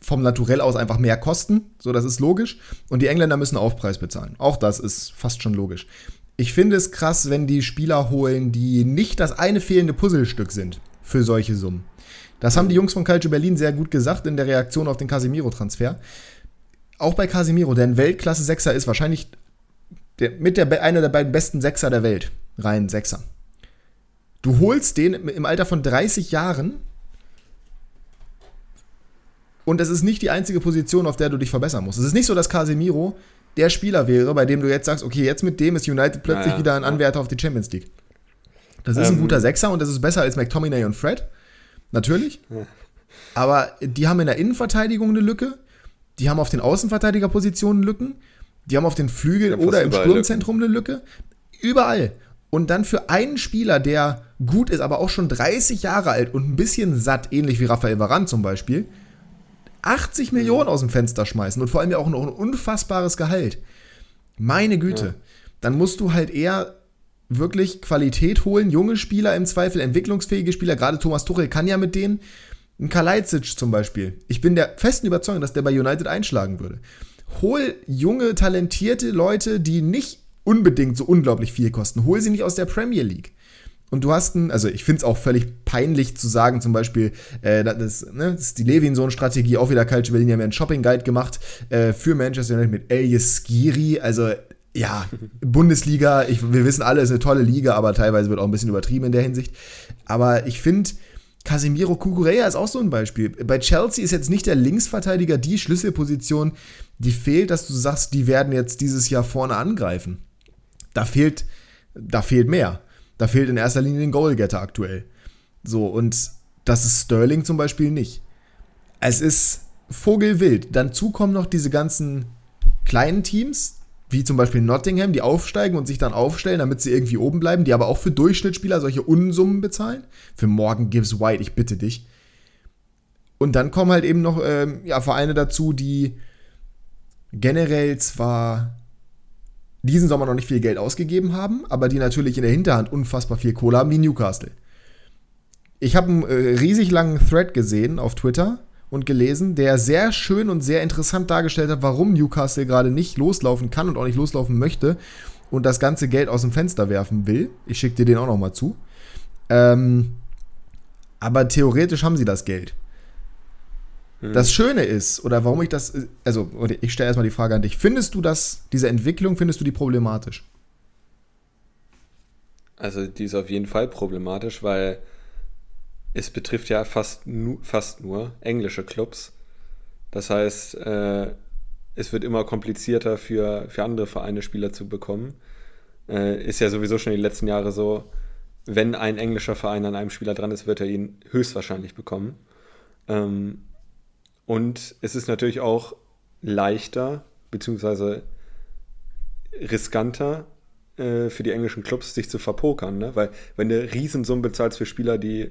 vom Naturell aus einfach mehr kosten. So, das ist logisch. Und die Engländer müssen Aufpreis bezahlen. Auch das ist fast schon logisch. Ich finde es krass, wenn die Spieler holen, die nicht das eine fehlende Puzzlestück sind für solche Summen. Das haben die Jungs von Calcio Berlin sehr gut gesagt in der Reaktion auf den Casemiro-Transfer. Auch bei Casemiro, der ein Weltklasse-Sechser ist, wahrscheinlich der, mit der, einer der beiden besten Sechser der Welt. Rein Sechser. Du holst den im Alter von 30 Jahren und es ist nicht die einzige Position, auf der du dich verbessern musst. Es ist nicht so, dass Casemiro der Spieler wäre, bei dem du jetzt sagst, okay, jetzt mit dem ist United plötzlich naja, wieder ein Anwärter auf die Champions League. Das ist ähm, ein guter Sechser und das ist besser als McTominay und Fred. Natürlich. Ja. Aber die haben in der Innenverteidigung eine Lücke. Die haben auf den Außenverteidigerpositionen Lücken. Die haben auf den Flügeln oder im Sturmzentrum Lücken. eine Lücke. Überall. Und dann für einen Spieler, der gut ist, aber auch schon 30 Jahre alt und ein bisschen satt, ähnlich wie Raphael Varan zum Beispiel, 80 Millionen aus dem Fenster schmeißen und vor allem ja auch noch ein unfassbares Gehalt. Meine Güte. Ja. Dann musst du halt eher wirklich Qualität holen, junge Spieler im Zweifel, entwicklungsfähige Spieler. Gerade Thomas Tuchel kann ja mit denen. Ein Kalajdzic zum Beispiel. Ich bin der festen Überzeugung, dass der bei United einschlagen würde. Hol junge, talentierte Leute, die nicht unbedingt so unglaublich viel kosten. Hol sie nicht aus der Premier League. Und du hast einen, also ich finde es auch völlig peinlich zu sagen, zum Beispiel, äh, das, ne, das ist die Levinson-Strategie, auch wieder Culture Berlin, die haben ja einen Shopping-Guide gemacht äh, für Manchester United mit Elias Skiri, also ja, Bundesliga, ich, wir wissen alle, es ist eine tolle Liga, aber teilweise wird auch ein bisschen übertrieben in der Hinsicht. Aber ich finde, Casemiro Cucurella ist auch so ein Beispiel. Bei Chelsea ist jetzt nicht der Linksverteidiger die Schlüsselposition, die fehlt, dass du sagst, die werden jetzt dieses Jahr vorne angreifen. Da fehlt, da fehlt mehr. Da fehlt in erster Linie den Goalgetter aktuell. So, und das ist Sterling zum Beispiel nicht. Es ist Vogelwild. Dazu kommen noch diese ganzen kleinen Teams, wie zum Beispiel Nottingham, die aufsteigen und sich dann aufstellen, damit sie irgendwie oben bleiben, die aber auch für Durchschnittsspieler solche Unsummen bezahlen. Für Morgan Gibbs White, ich bitte dich. Und dann kommen halt eben noch ähm, ja, Vereine dazu, die generell zwar diesen Sommer noch nicht viel Geld ausgegeben haben, aber die natürlich in der Hinterhand unfassbar viel Kohle haben, wie Newcastle. Ich habe einen äh, riesig langen Thread gesehen auf Twitter und gelesen, der sehr schön und sehr interessant dargestellt hat, warum Newcastle gerade nicht loslaufen kann und auch nicht loslaufen möchte und das ganze Geld aus dem Fenster werfen will. Ich schicke dir den auch noch mal zu. Ähm, aber theoretisch haben sie das Geld. Mhm. Das Schöne ist, oder warum ich das, also ich stelle erstmal die Frage an dich, findest du das, diese Entwicklung, findest du die problematisch? Also die ist auf jeden Fall problematisch, weil es betrifft ja fast, nu, fast nur englische Clubs. Das heißt, äh, es wird immer komplizierter für, für andere Vereine Spieler zu bekommen. Äh, ist ja sowieso schon die letzten Jahre so, wenn ein englischer Verein an einem Spieler dran ist, wird er ihn höchstwahrscheinlich bekommen. Ähm, und es ist natürlich auch leichter, beziehungsweise riskanter äh, für die englischen Clubs, sich zu verpokern. Ne? Weil wenn du Riesensummen bezahlst für Spieler, die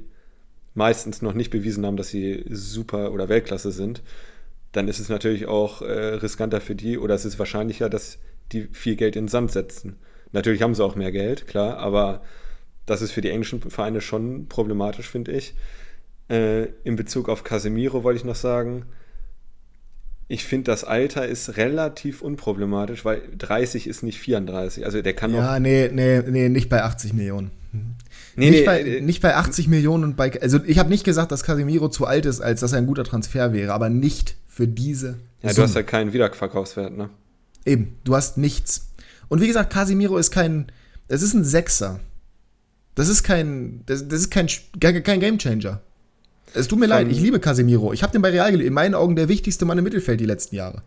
meistens noch nicht bewiesen haben, dass sie super oder Weltklasse sind, dann ist es natürlich auch äh, riskanter für die oder es ist wahrscheinlicher, dass die viel Geld in den Sand setzen. Natürlich haben sie auch mehr Geld, klar, aber das ist für die englischen Vereine schon problematisch, finde ich. Äh, in Bezug auf Casemiro wollte ich noch sagen, ich finde, das Alter ist relativ unproblematisch, weil 30 ist nicht 34. Also der kann noch. Ja, nee, nee, nee, nicht bei 80 Millionen. Nee, nicht, nee, bei, äh, nicht bei 80 Millionen und bei. Also ich habe nicht gesagt, dass Casemiro zu alt ist, als dass er ein guter Transfer wäre, aber nicht für diese. Ja, Summe. du hast ja keinen Wiederverkaufswert, ne? Eben, du hast nichts. Und wie gesagt, Casemiro ist kein. Es ist ein Sechser. Das ist kein. Das, das ist kein, kein Gamechanger. Es tut mir leid, ich liebe Casemiro. Ich habe den bei Real geliebt. In meinen Augen der wichtigste Mann im Mittelfeld die letzten Jahre.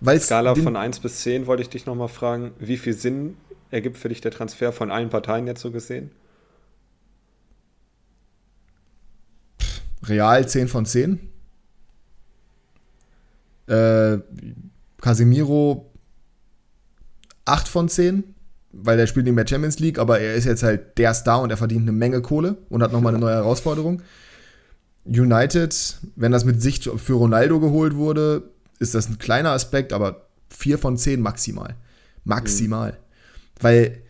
Weil's Skala von 1 bis 10 wollte ich dich nochmal fragen, wie viel Sinn ergibt für dich der Transfer von allen Parteien jetzt so gesehen? Real 10 von 10. Äh, Casemiro 8 von 10 weil er spielt nicht mehr Champions League, aber er ist jetzt halt der Star und er verdient eine Menge Kohle und hat nochmal eine neue Herausforderung. United, wenn das mit Sicht für Ronaldo geholt wurde, ist das ein kleiner Aspekt, aber vier von zehn maximal. Maximal. Mhm. Weil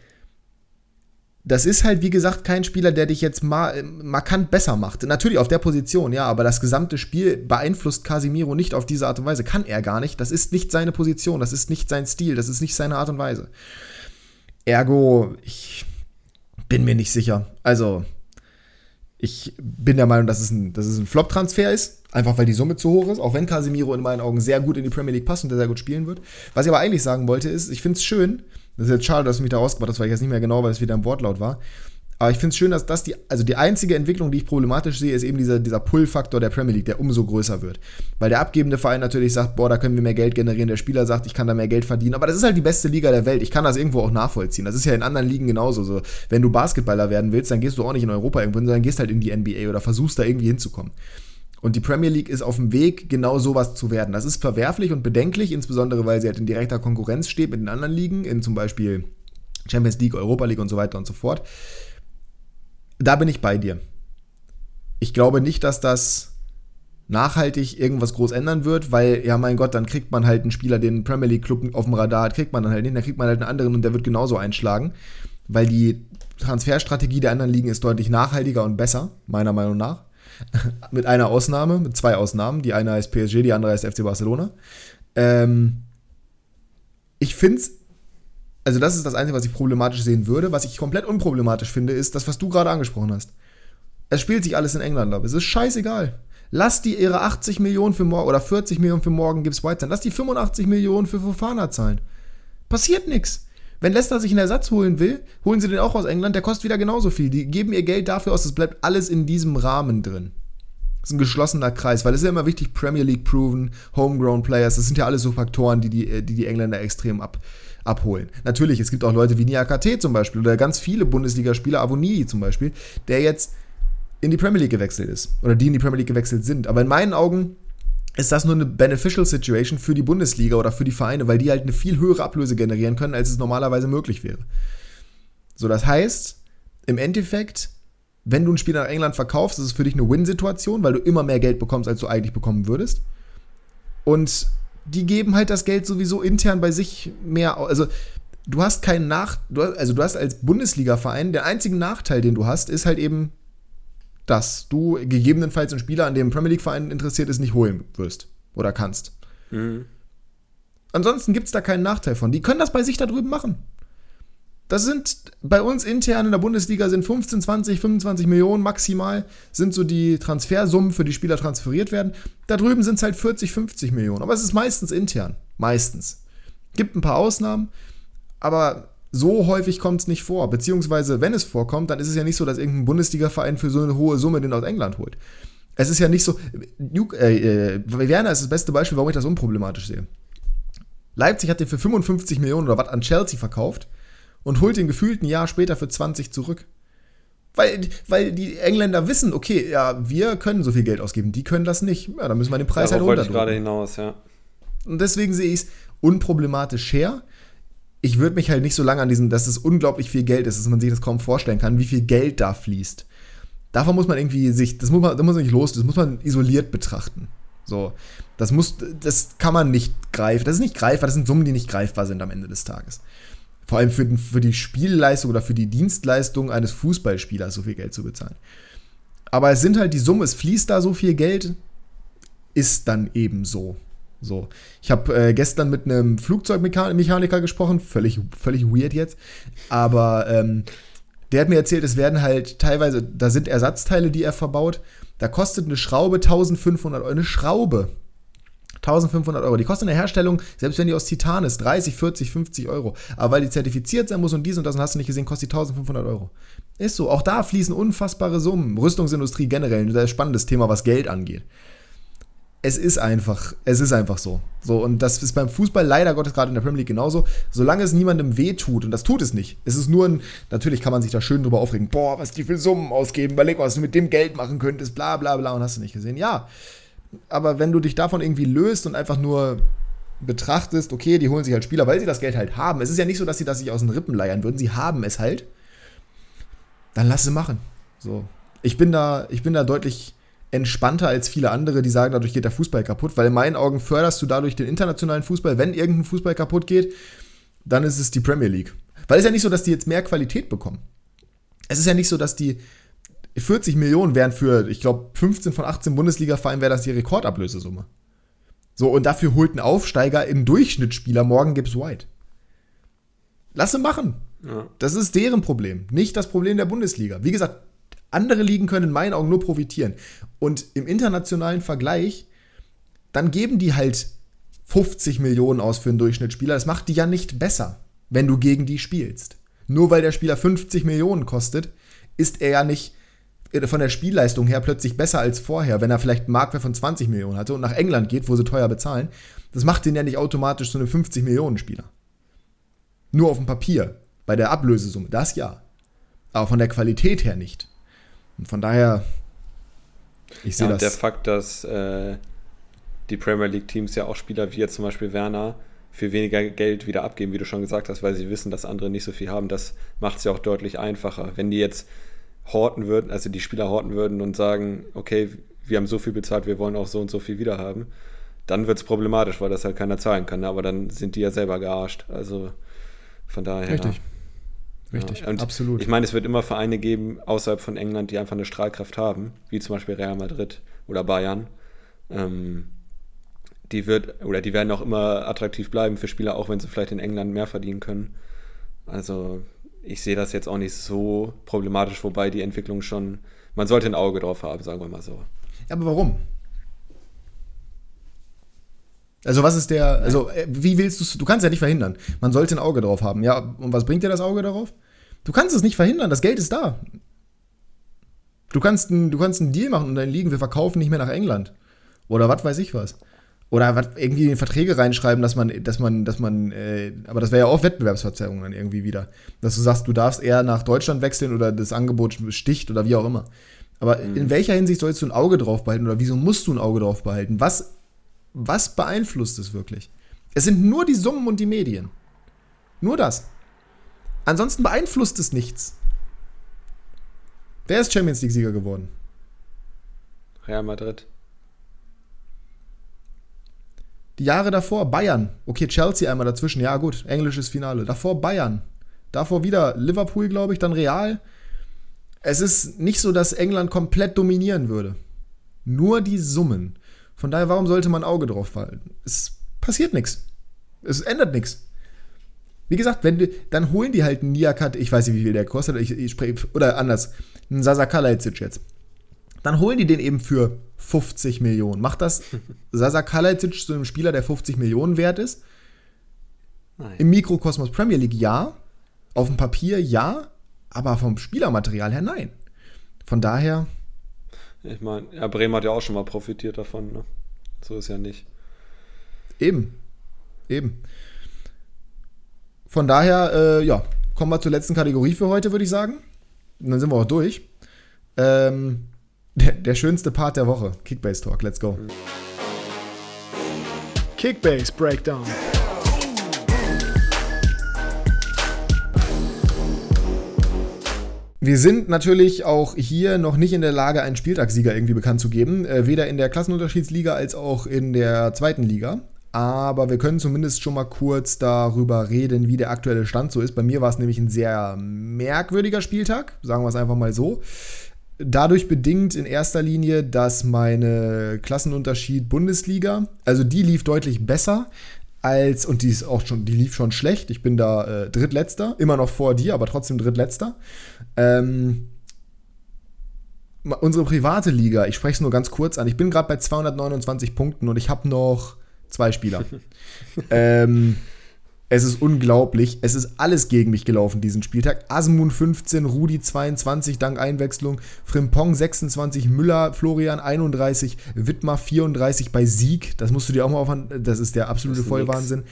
das ist halt, wie gesagt, kein Spieler, der dich jetzt mal markant besser macht. Natürlich auf der Position, ja, aber das gesamte Spiel beeinflusst Casimiro nicht auf diese Art und Weise. Kann er gar nicht. Das ist nicht seine Position, das ist nicht sein Stil, das ist nicht seine Art und Weise. Ergo, ich bin mir nicht sicher. Also, ich bin der Meinung, dass es ein, ein Flop-Transfer ist, einfach weil die Summe zu hoch ist, auch wenn Casemiro in meinen Augen sehr gut in die Premier League passt und sehr gut spielen wird. Was ich aber eigentlich sagen wollte, ist, ich finde es schön, das ist jetzt schade, dass du mich da rausgebracht hast, weil ich jetzt nicht mehr genau, weil es wieder im Wortlaut war. Aber ich finde es schön, dass das die, also die einzige Entwicklung, die ich problematisch sehe, ist eben dieser, dieser Pull-Faktor der Premier League, der umso größer wird. Weil der abgebende Verein natürlich sagt, boah, da können wir mehr Geld generieren. Der Spieler sagt, ich kann da mehr Geld verdienen. Aber das ist halt die beste Liga der Welt. Ich kann das irgendwo auch nachvollziehen. Das ist ja in anderen Ligen genauso. So, wenn du Basketballer werden willst, dann gehst du auch nicht in Europa irgendwo sondern gehst halt in die NBA oder versuchst da irgendwie hinzukommen. Und die Premier League ist auf dem Weg, genau sowas zu werden. Das ist verwerflich und bedenklich, insbesondere weil sie halt in direkter Konkurrenz steht mit den anderen Ligen, in zum Beispiel Champions League, Europa League und so weiter und so fort da bin ich bei dir. Ich glaube nicht, dass das nachhaltig irgendwas groß ändern wird, weil, ja, mein Gott, dann kriegt man halt einen Spieler, den Premier League Club auf dem Radar hat, kriegt man dann halt nicht, dann kriegt man halt einen anderen und der wird genauso einschlagen, weil die Transferstrategie der anderen Ligen ist deutlich nachhaltiger und besser, meiner Meinung nach. mit einer Ausnahme, mit zwei Ausnahmen. Die eine heißt PSG, die andere heißt FC Barcelona. Ähm, ich finde es also das ist das Einzige, was ich problematisch sehen würde. Was ich komplett unproblematisch finde, ist das, was du gerade angesprochen hast. Es spielt sich alles in England ab. Es ist scheißegal. Lass die ihre 80 Millionen für morgen oder 40 Millionen für morgen Gibbs White sein. Lass die 85 Millionen für Fofana zahlen. Passiert nichts. Wenn Leicester sich einen Ersatz holen will, holen sie den auch aus England, der kostet wieder genauso viel. Die geben ihr Geld dafür aus, es bleibt alles in diesem Rahmen drin. Das ist ein geschlossener Kreis, weil es ist ja immer wichtig, Premier League proven, Homegrown Players, das sind ja alles so Faktoren, die die, die, die Engländer extrem ab, abholen. Natürlich, es gibt auch Leute wie Niakate zum Beispiel oder ganz viele Bundesligaspieler, Avoni zum Beispiel, der jetzt in die Premier League gewechselt ist oder die in die Premier League gewechselt sind. Aber in meinen Augen ist das nur eine beneficial Situation für die Bundesliga oder für die Vereine, weil die halt eine viel höhere Ablöse generieren können, als es normalerweise möglich wäre. So, das heißt, im Endeffekt, wenn du einen Spieler nach England verkaufst, ist es für dich eine Win-Situation, weil du immer mehr Geld bekommst, als du eigentlich bekommen würdest. Und die geben halt das Geld sowieso intern bei sich mehr. Also du hast keinen Nach, also du hast als Bundesliga-Verein der einzige Nachteil, den du hast, ist halt eben, dass du gegebenenfalls einen Spieler, an dem Premier League-Verein interessiert ist, nicht holen wirst oder kannst. Mhm. Ansonsten gibt es da keinen Nachteil von. Die können das bei sich da drüben machen. Das sind bei uns intern in der Bundesliga sind 15, 20, 25 Millionen maximal sind so die Transfersummen, für die Spieler transferiert werden. Da drüben sind es halt 40, 50 Millionen. Aber es ist meistens intern. Meistens. Gibt ein paar Ausnahmen, aber so häufig kommt es nicht vor. Beziehungsweise, wenn es vorkommt, dann ist es ja nicht so, dass irgendein Bundesliga-Verein für so eine hohe Summe den aus England holt. Es ist ja nicht so. Äh, äh, Werner ist das beste Beispiel, warum ich das unproblematisch sehe. Leipzig hat den für 55 Millionen oder was an Chelsea verkauft und holt den gefühlten Jahr später für 20 zurück. Weil, weil die Engländer wissen, okay, ja, wir können so viel Geld ausgeben, die können das nicht. Ja, dann müssen wir den Preis Darauf halt ich gerade hinaus, ja. Und deswegen sehe ich es unproblematisch her. Ich würde mich halt nicht so lange an diesen, dass es unglaublich viel Geld ist, dass man sich das kaum vorstellen kann, wie viel Geld da fließt. Davon muss man irgendwie sich, das muss man, das muss man nicht los, das muss man isoliert betrachten. So, das muss, das kann man nicht greifen. Das ist nicht greifbar, das sind Summen, die nicht greifbar sind am Ende des Tages vor allem für, für die Spielleistung oder für die Dienstleistung eines Fußballspielers so viel Geld zu bezahlen. Aber es sind halt die Summe, es fließt da so viel Geld, ist dann eben so. So. Ich habe äh, gestern mit einem Flugzeugmechaniker gesprochen, völlig, völlig weird jetzt, aber ähm, der hat mir erzählt, es werden halt teilweise, da sind Ersatzteile, die er verbaut, da kostet eine Schraube 1500 Euro. Eine Schraube 1500 Euro. Die kostet in der Herstellung, selbst wenn die aus Titan ist, 30, 40, 50 Euro. Aber weil die zertifiziert sein muss und dies und das und hast du nicht gesehen, kostet die 1500 Euro. Ist so. Auch da fließen unfassbare Summen. Rüstungsindustrie generell, ein sehr spannendes Thema, was Geld angeht. Es ist einfach, es ist einfach so. So, und das ist beim Fußball leider Gottes gerade in der Premier League genauso. Solange es niemandem weh tut, und das tut es nicht. Es ist nur ein, natürlich kann man sich da schön drüber aufregen, boah, was die für Summen ausgeben, überleg mal, was du mit dem Geld machen könntest, bla bla bla, und hast du nicht gesehen. Ja, aber wenn du dich davon irgendwie löst und einfach nur betrachtest, okay, die holen sich halt Spieler, weil sie das Geld halt haben. Es ist ja nicht so, dass sie das sich aus den Rippen leiern würden. Sie haben es halt. Dann lass sie machen. So. Ich bin da, ich bin da deutlich entspannter als viele andere, die sagen, dadurch geht der Fußball kaputt, weil in meinen Augen förderst du dadurch den internationalen Fußball. Wenn irgendein Fußball kaputt geht, dann ist es die Premier League. Weil es ist ja nicht so, dass die jetzt mehr Qualität bekommen. Es ist ja nicht so, dass die 40 Millionen wären für, ich glaube, 15 von 18 Bundesliga-Vereinen wäre das die Rekordablösesumme. So, und dafür holt ein Aufsteiger im Durchschnittsspieler morgen Gibbs White. Lass sie machen. Ja. Das ist deren Problem, nicht das Problem der Bundesliga. Wie gesagt, andere Ligen können in meinen Augen nur profitieren. Und im internationalen Vergleich, dann geben die halt 50 Millionen aus für einen Durchschnittsspieler. Das macht die ja nicht besser, wenn du gegen die spielst. Nur weil der Spieler 50 Millionen kostet, ist er ja nicht von der Spielleistung her plötzlich besser als vorher, wenn er vielleicht einen Marktwert von 20 Millionen hatte und nach England geht, wo sie teuer bezahlen. Das macht den ja nicht automatisch zu einem 50 Millionen Spieler. Nur auf dem Papier, bei der Ablösesumme, das ja. Aber von der Qualität her nicht. Und von daher, ich sehe ja, das. Der Fakt, dass äh, die Premier League Teams ja auch Spieler wie jetzt zum Beispiel Werner für weniger Geld wieder abgeben, wie du schon gesagt hast, weil sie wissen, dass andere nicht so viel haben, das macht es ja auch deutlich einfacher. Wenn die jetzt horten würden, also die Spieler horten würden und sagen, okay, wir haben so viel bezahlt, wir wollen auch so und so viel wieder haben, dann wird es problematisch, weil das halt keiner zahlen kann. Ne? Aber dann sind die ja selber gearscht. Also von daher. Richtig. Richtig, ja. und absolut. Ich meine, es wird immer Vereine geben außerhalb von England, die einfach eine Strahlkraft haben, wie zum Beispiel Real Madrid oder Bayern. Ähm, die wird oder die werden auch immer attraktiv bleiben für Spieler, auch wenn sie vielleicht in England mehr verdienen können. Also ich sehe das jetzt auch nicht so problematisch, wobei die Entwicklung schon, man sollte ein Auge drauf haben, sagen wir mal so. Ja, aber warum? Also was ist der, also äh, wie willst du du kannst ja nicht verhindern. Man sollte ein Auge drauf haben. Ja, und was bringt dir das Auge darauf? Du kannst es nicht verhindern, das Geld ist da. Du kannst, ein, du kannst einen Deal machen und dann liegen, wir verkaufen nicht mehr nach England. Oder was weiß ich was. Oder was, irgendwie in Verträge reinschreiben, dass man, dass man, dass man, äh, aber das wäre ja auch Wettbewerbsverzerrung dann irgendwie wieder. Dass du sagst, du darfst eher nach Deutschland wechseln oder das Angebot sticht oder wie auch immer. Aber mhm. in welcher Hinsicht sollst du ein Auge drauf behalten oder wieso musst du ein Auge drauf behalten? Was, was beeinflusst es wirklich? Es sind nur die Summen und die Medien. Nur das. Ansonsten beeinflusst es nichts. Wer ist Champions League-Sieger geworden? Real Madrid. Die Jahre davor Bayern. Okay, Chelsea einmal dazwischen. Ja, gut, englisches Finale. Davor Bayern. Davor wieder Liverpool, glaube ich, dann Real. Es ist nicht so, dass England komplett dominieren würde. Nur die Summen. Von daher, warum sollte man ein Auge drauf halten? Es passiert nichts. Es ändert nichts. Wie gesagt, wenn du, dann holen die halt einen Niakat, ich weiß nicht, wie viel der kostet, ich, ich spreche, oder anders, einen Sasa Kalajdzic jetzt. Dann holen die den eben für 50 Millionen. Macht das Sasa Kalajdzic zu einem Spieler, der 50 Millionen wert ist? Nein. Im Mikrokosmos Premier League ja. Auf dem Papier ja. Aber vom Spielermaterial her nein. Von daher. Ich meine, ja, Bremen hat ja auch schon mal profitiert davon, ne? So ist ja nicht. Eben. Eben. Von daher, äh, ja, kommen wir zur letzten Kategorie für heute, würde ich sagen. Und dann sind wir auch durch. Ähm, der, der, schönste Part der Woche. Kickbase Talk, let's go. Kickbase Breakdown. Wir sind natürlich auch hier noch nicht in der Lage, einen Spieltagssieger irgendwie bekannt zu geben. Äh, weder in der Klassenunterschiedsliga als auch in der zweiten Liga aber wir können zumindest schon mal kurz darüber reden, wie der aktuelle Stand so ist. Bei mir war es nämlich ein sehr merkwürdiger Spieltag, sagen wir es einfach mal so. Dadurch bedingt in erster Linie, dass meine Klassenunterschied Bundesliga, also die lief deutlich besser als, und die ist auch schon, die lief schon schlecht. Ich bin da äh, Drittletzter, immer noch vor dir, aber trotzdem Drittletzter. Ähm, unsere private Liga, ich spreche es nur ganz kurz an, ich bin gerade bei 229 Punkten und ich habe noch Zwei Spieler. ähm, es ist unglaublich. Es ist alles gegen mich gelaufen diesen Spieltag. Asmun 15, Rudi 22 dank Einwechslung, Frimpong 26, Müller, Florian 31, Wittmar 34 bei Sieg. Das musst du dir auch mal aufhören. Das ist der absolute ist Vollwahnsinn. Nix.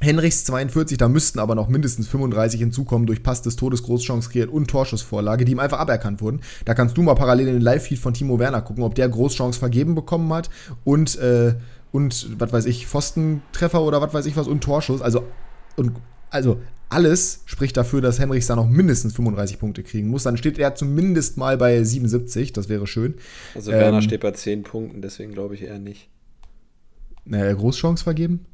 Henrichs 42, da müssten aber noch mindestens 35 hinzukommen durch Pass des Todes, Großchance kreiert und Torschussvorlage, die ihm einfach aberkannt wurden. Da kannst du mal parallel in den Live-Feed von Timo Werner gucken, ob der Großchance vergeben bekommen hat und äh, und was weiß ich, Pfostentreffer oder was weiß ich was und Torschuss. Also, und, also alles spricht dafür, dass Henrichs da noch mindestens 35 Punkte kriegen muss. Dann steht er zumindest mal bei 77, das wäre schön. Also Werner ähm, steht bei 10 Punkten, deswegen glaube ich eher nicht. Naja, Großchance vergeben?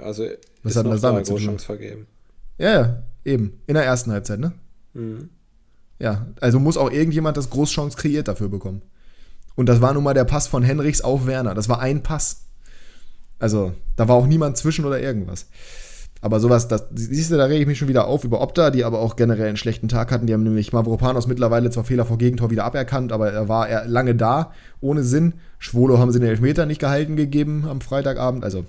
Also was hat das damit zu tun? vergeben. Ja, ja, eben. In der ersten Halbzeit, ne? Mhm. Ja, also muss auch irgendjemand das Großchance kreiert dafür bekommen. Und das war nun mal der Pass von Henrichs auf Werner. Das war ein Pass. Also, da war auch niemand zwischen oder irgendwas. Aber sowas, das, siehst du, da rege ich mich schon wieder auf über Opta, die aber auch generell einen schlechten Tag hatten. Die haben nämlich Mavropanos mittlerweile zwar Fehler vor Gegentor wieder aberkannt, aber er war er lange da, ohne Sinn. Schwolo haben sie den Elfmeter nicht gehalten gegeben am Freitagabend. Also,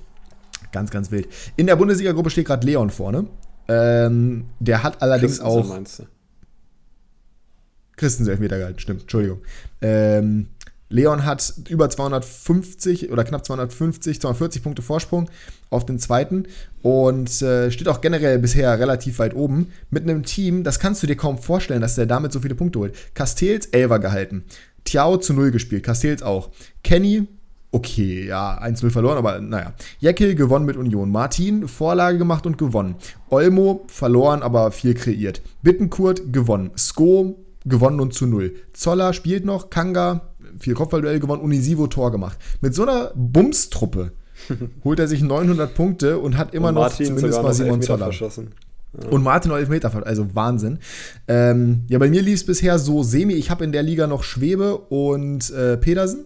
ganz, ganz wild. In der Bundesliga-Gruppe steht gerade Leon vorne. Ähm, der hat allerdings Christensen auch. Meinst du? Christensen Elfmeter gehalten, stimmt, Entschuldigung. Ähm, Leon hat über 250 oder knapp 250, 240 Punkte Vorsprung auf den zweiten und äh, steht auch generell bisher relativ weit oben mit einem Team, das kannst du dir kaum vorstellen, dass der damit so viele Punkte holt. Castells 11er gehalten. Tiao zu 0 gespielt, Castells auch. Kenny okay, ja, 1-0 verloren, aber naja. Jekyll gewonnen mit Union. Martin, Vorlage gemacht und gewonnen. Olmo verloren, aber viel kreiert. Bittenkurt gewonnen. Sko gewonnen und zu 0. Zoller spielt noch, Kanga viel Kopfballduell gewonnen, Unisivo Tor gemacht. Mit so einer Bumstruppe holt er sich 900 Punkte und hat immer und noch zumindest mal Simon Zoller. Verschossen. Ja. Und Martin noch Elfmeter, also Wahnsinn. Ähm, ja, bei mir lief es bisher so semi. Ich habe in der Liga noch Schwebe und äh, Pedersen.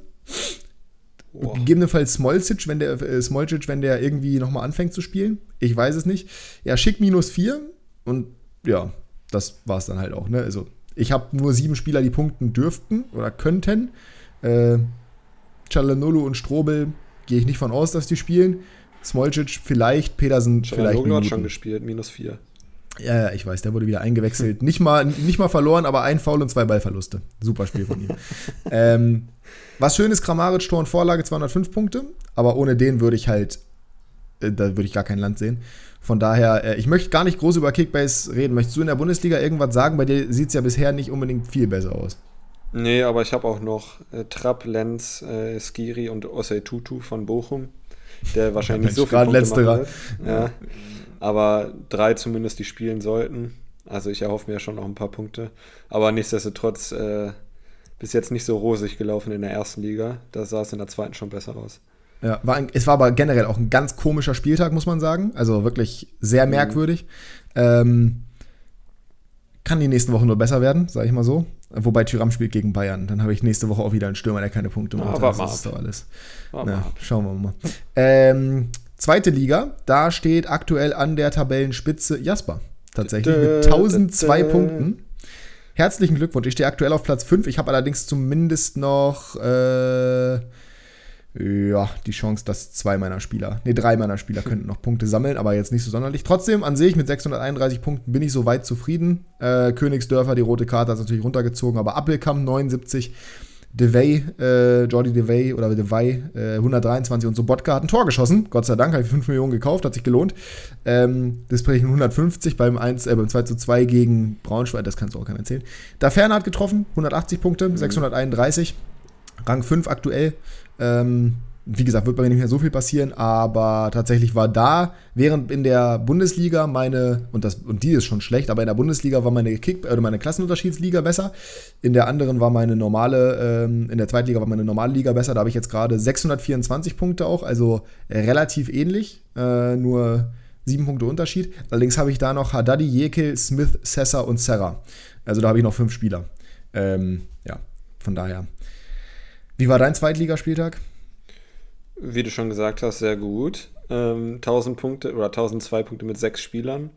Boah. Gegebenenfalls Smolcic, wenn der äh, Smolcic, wenn der irgendwie nochmal anfängt zu spielen. Ich weiß es nicht. Ja, schick minus 4 und ja, das war es dann halt auch. Ne? Also ich habe nur sieben Spieler, die punkten dürften oder könnten. Äh, Chalanolo und Strobel gehe ich nicht von aus, dass die spielen. Smolcic vielleicht, Pedersen vielleicht. Minuten. hat schon gespielt, minus vier. Ja, ja, ich weiß, der wurde wieder eingewechselt. nicht, mal, nicht mal verloren, aber ein Foul und zwei Ballverluste. Super Spiel von ihm. ähm, was schön ist, Kramaric, Tor und Vorlage 205 Punkte, aber ohne den würde ich halt, äh, da würde ich gar kein Land sehen. Von daher, äh, ich möchte gar nicht groß über Kickbase reden. Möchtest du in der Bundesliga irgendwas sagen? Bei dir sieht es ja bisher nicht unbedingt viel besser aus. Nee, aber ich habe auch noch äh, Trapp, Lenz, äh, Skiri und Osei Tutu von Bochum, der wahrscheinlich so viel Punkte letzterer. Ja. Aber drei zumindest, die spielen sollten. Also ich erhoffe mir schon noch ein paar Punkte. Aber nichtsdestotrotz äh, bis jetzt nicht so rosig gelaufen in der ersten Liga. Da sah es in der zweiten schon besser aus. Ja, war ein, es war aber generell auch ein ganz komischer Spieltag, muss man sagen. Also wirklich sehr mhm. merkwürdig. Ähm, kann die nächsten Wochen nur besser werden, sage ich mal so. Wobei Tyram spielt gegen Bayern. Dann habe ich nächste Woche auch wieder einen Stürmer, der keine Punkte macht. Ah, das ist doch alles. Na, schauen wir mal. Ähm, Zweite Liga, da steht aktuell an der Tabellenspitze Jasper. Tatsächlich mit 1002 Punkten. Herzlichen Glückwunsch. Ich stehe aktuell auf Platz 5. Ich habe allerdings zumindest noch äh, ja, die Chance, dass zwei meiner Spieler, nee, drei meiner Spieler könnten noch Punkte sammeln, aber jetzt nicht so sonderlich. Trotzdem, an sich mit 631 Punkten bin ich soweit zufrieden. Äh, Königsdörfer, die rote Karte hat natürlich runtergezogen, aber Appelkamp 79, DeVay, äh, Jordi DeVay oder DeVay, äh, 123 und Sobotka hat ein Tor geschossen. Gott sei Dank, habe ich 5 Millionen gekauft, hat sich gelohnt. Ähm, Display 150 beim, 1, äh, beim 2 zu 2 gegen Braunschweig, das kannst du auch keinem erzählen. Da Ferner hat getroffen, 180 Punkte, mhm. 631. Rang 5 aktuell. Ähm, wie gesagt, wird bei mir nicht mehr so viel passieren, aber tatsächlich war da, während in der Bundesliga meine, und, das, und die ist schon schlecht, aber in der Bundesliga war meine Kick, oder meine Klassenunterschiedsliga besser. In der anderen war meine normale, ähm, in der zweiten Liga war meine normale Liga besser. Da habe ich jetzt gerade 624 Punkte auch, also relativ ähnlich, äh, nur sieben Punkte Unterschied. Allerdings habe ich da noch Haddadi, Jekyll, Smith, Sessa und Serra. Also da habe ich noch fünf Spieler. Ähm, ja, von daher wie war dein Zweitligaspieltag? Wie du schon gesagt hast, sehr gut. Ähm, 1000 Punkte oder 1002 Punkte mit sechs Spielern.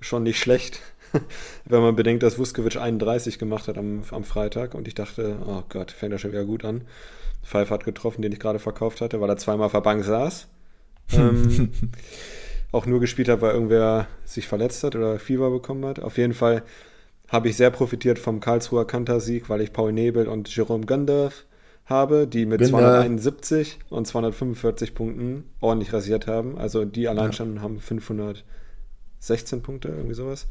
Schon nicht schlecht, wenn man bedenkt, dass Vuskovic 31 gemacht hat am, am Freitag und ich dachte, oh Gott, fängt das schon wieder gut an. Pfeif hat getroffen, den ich gerade verkauft hatte, weil er zweimal auf der Bank saß. ähm, auch nur gespielt hat, weil irgendwer sich verletzt hat oder Fieber bekommen hat. Auf jeden Fall habe ich sehr profitiert vom Karlsruher Kantersieg, weil ich Paul Nebel und Jerome Gandalf habe, die mit Bin 271 da. und 245 Punkten ordentlich rasiert haben. Also die allein ja. schon haben 516 Punkte, irgendwie sowas.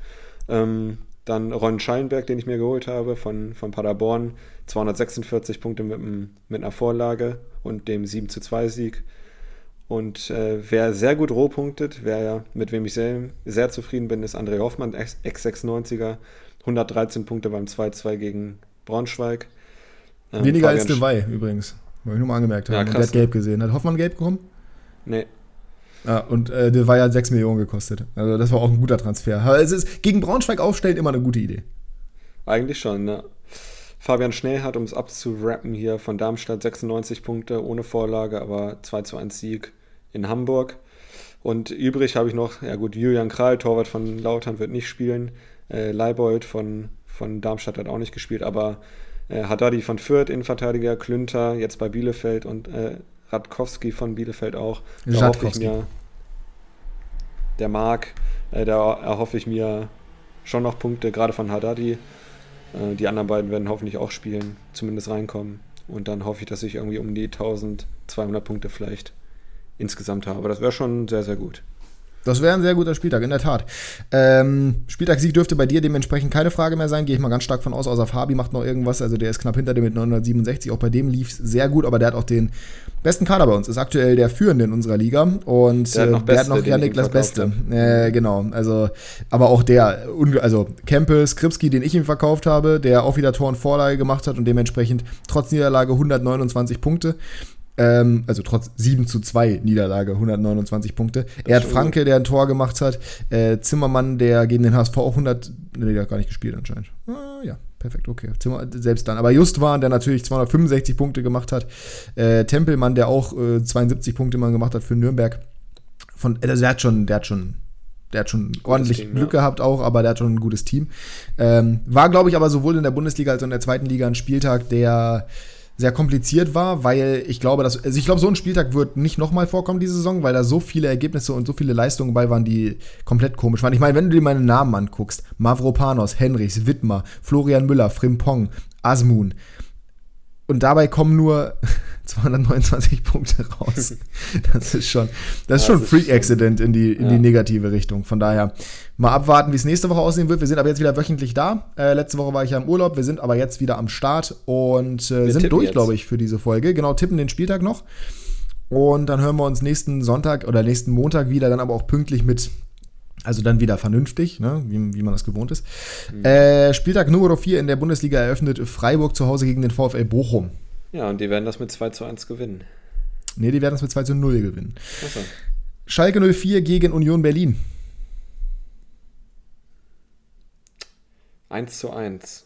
Ähm, dann Ron Schallenberg, den ich mir geholt habe von, von Paderborn, 246 Punkte mit, mit einer Vorlage und dem 7 zu 2 Sieg. Und äh, wer sehr gut rohpunktet, wer mit wem ich sehr, sehr zufrieden bin, ist André Hoffmann, Ex-96er. 113 Punkte beim 2-2 gegen Braunschweig. Ähm, Weniger Fabian als Dewey übrigens. Weil ich nur mal angemerkt habe. Ja, der hat gelb gesehen. Hat Hoffmann gelb bekommen? Nee. Ja, und äh, Dewey hat 6 Millionen gekostet. Also das war auch ein guter Transfer. Aber es ist gegen Braunschweig aufstellen immer eine gute Idee. Eigentlich schon, ne? Fabian Schnellhardt, um es abzurappen hier von Darmstadt, 96 Punkte ohne Vorlage, aber 2 zu 1 Sieg in Hamburg. Und übrig habe ich noch, ja gut, Julian Kral, Torwart von Lautern, wird nicht spielen. Äh, Leibold von, von Darmstadt hat auch nicht gespielt, aber äh, Haddadi von Fürth, Innenverteidiger, Klünter, jetzt bei Bielefeld und äh, Radkowski von Bielefeld auch. Da hoffe ich mir, der Marc, äh, da erhoffe ich mir schon noch Punkte, gerade von Haddadi. Äh, die anderen beiden werden hoffentlich auch spielen, zumindest reinkommen. Und dann hoffe ich, dass ich irgendwie um die 1200 Punkte vielleicht insgesamt habe. Das wäre schon sehr, sehr gut. Das wäre ein sehr guter Spieltag, in der Tat. Ähm, Spieltagssieg dürfte bei dir dementsprechend keine Frage mehr sein, gehe ich mal ganz stark von aus, außer Fabi macht noch irgendwas, also der ist knapp hinter dir mit 967, auch bei dem lief es sehr gut, aber der hat auch den besten Kader bei uns, ist aktuell der Führende in unserer Liga und der hat noch, äh, der hat noch ja Niklas Beste. Äh, genau, also, aber auch der, also Kempe, Skripski, den ich ihm verkauft habe, der auch wieder Tor und Vorlage gemacht hat und dementsprechend trotz Niederlage 129 Punkte. Ähm, also trotz 7 zu 2 Niederlage, 129 Punkte. Er hat Franke, der ein Tor gemacht hat. Äh, Zimmermann, der gegen den HSV auch 100. Ne, der hat gar nicht gespielt anscheinend. Ah, ja, perfekt, okay. Zimmer, selbst dann. Aber Just waren, der natürlich 265 Punkte gemacht hat. Äh, Tempelmann, der auch äh, 72 Punkte mal gemacht hat für Nürnberg. Von, also der hat schon, der hat schon der hat schon ordentlich Team, Glück ja. gehabt auch, aber der hat schon ein gutes Team. Ähm, war, glaube ich, aber sowohl in der Bundesliga als auch in der zweiten Liga ein Spieltag, der sehr kompliziert war, weil ich glaube, dass, also ich glaube, so ein Spieltag wird nicht nochmal vorkommen diese Saison, weil da so viele Ergebnisse und so viele Leistungen bei waren, die komplett komisch waren. Ich meine, wenn du dir meine Namen anguckst, Mavropanos, Henrichs, Wittmer, Florian Müller, Frimpong, Asmun, und dabei kommen nur 229 Punkte raus. Das ist schon, das ist schon ein Freak-Accident in, die, in ja. die negative Richtung. Von daher mal abwarten, wie es nächste Woche aussehen wird. Wir sind aber jetzt wieder wöchentlich da. Äh, letzte Woche war ich ja im Urlaub. Wir sind aber jetzt wieder am Start und äh, sind durch, glaube ich, für diese Folge. Genau, tippen den Spieltag noch. Und dann hören wir uns nächsten Sonntag oder nächsten Montag wieder, dann aber auch pünktlich mit also dann wieder vernünftig, ne? wie, wie man das gewohnt ist. Mhm. Äh, Spieltag Nummer 4 in der Bundesliga eröffnet Freiburg zu Hause gegen den VfL Bochum. Ja, und die werden das mit 2 zu 1 gewinnen. Ne, die werden das mit 2 zu 0 gewinnen. Achso. Schalke 04 gegen Union Berlin. 1 zu 1.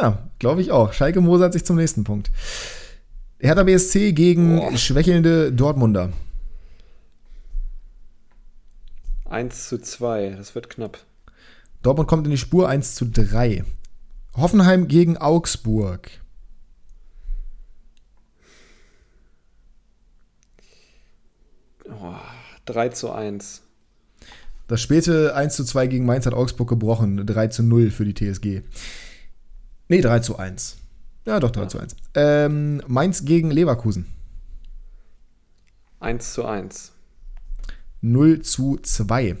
Ja, glaube ich auch. Schalke mosert sich zum nächsten Punkt. Hertha BSC gegen oh. schwächelnde Dortmunder. 1 zu 2, das wird knapp. Dortmund kommt in die Spur 1 zu 3. Hoffenheim gegen Augsburg. Oh, 3 zu 1. Das späte 1 zu 2 gegen Mainz hat Augsburg gebrochen. 3 zu 0 für die TSG. Nee, 3 zu 1. Ja, doch, 3 ja. zu 1. Ähm, Mainz gegen Leverkusen. 1 zu 1. 0 zu 2.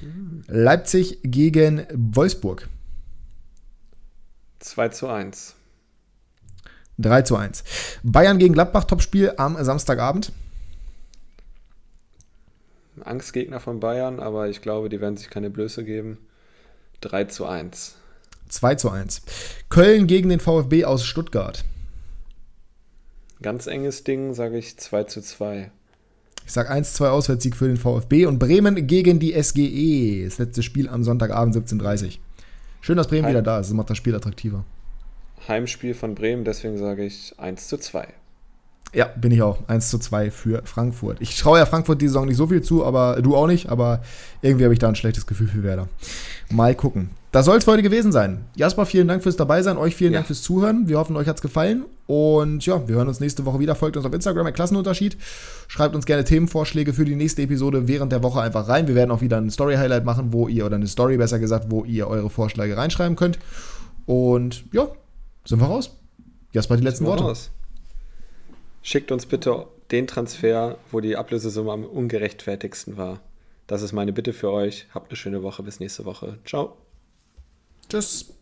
Mhm. Leipzig gegen Wolfsburg. 2 zu 1. 3 zu 1. Bayern gegen Gladbach, Topspiel am Samstagabend. Angstgegner von Bayern, aber ich glaube, die werden sich keine Blöße geben. 3 zu 1. 2 zu 1. Köln gegen den VfB aus Stuttgart. Ganz enges Ding, sage ich 2 zu 2. Ich sage 1-2 Auswärtssieg für den VfB und Bremen gegen die SGE. Das letzte Spiel am Sonntagabend 17.30 Uhr. Schön, dass Bremen Heim wieder da ist. Das macht das Spiel attraktiver. Heimspiel von Bremen, deswegen sage ich 1 zu 2. Ja, bin ich auch. 1 zu 2 für Frankfurt. Ich traue ja Frankfurt die Saison nicht so viel zu, aber du auch nicht. Aber irgendwie habe ich da ein schlechtes Gefühl für Werder. Mal gucken. Das soll es für heute gewesen sein. Jasper, vielen Dank fürs Dabeisein. Euch vielen ja. Dank fürs Zuhören. Wir hoffen, euch hat es gefallen. Und ja, wir hören uns nächste Woche wieder. Folgt uns auf Instagram, ein Klassenunterschied. Schreibt uns gerne Themenvorschläge für die nächste Episode während der Woche einfach rein. Wir werden auch wieder ein Story-Highlight machen, wo ihr, oder eine Story besser gesagt, wo ihr eure Vorschläge reinschreiben könnt. Und ja, sind wir raus. Jasper, die letzten Worte. Raus. Schickt uns bitte den Transfer, wo die Ablösesumme am ungerechtfertigsten war. Das ist meine Bitte für euch. Habt eine schöne Woche. Bis nächste Woche. Ciao. Tschüss.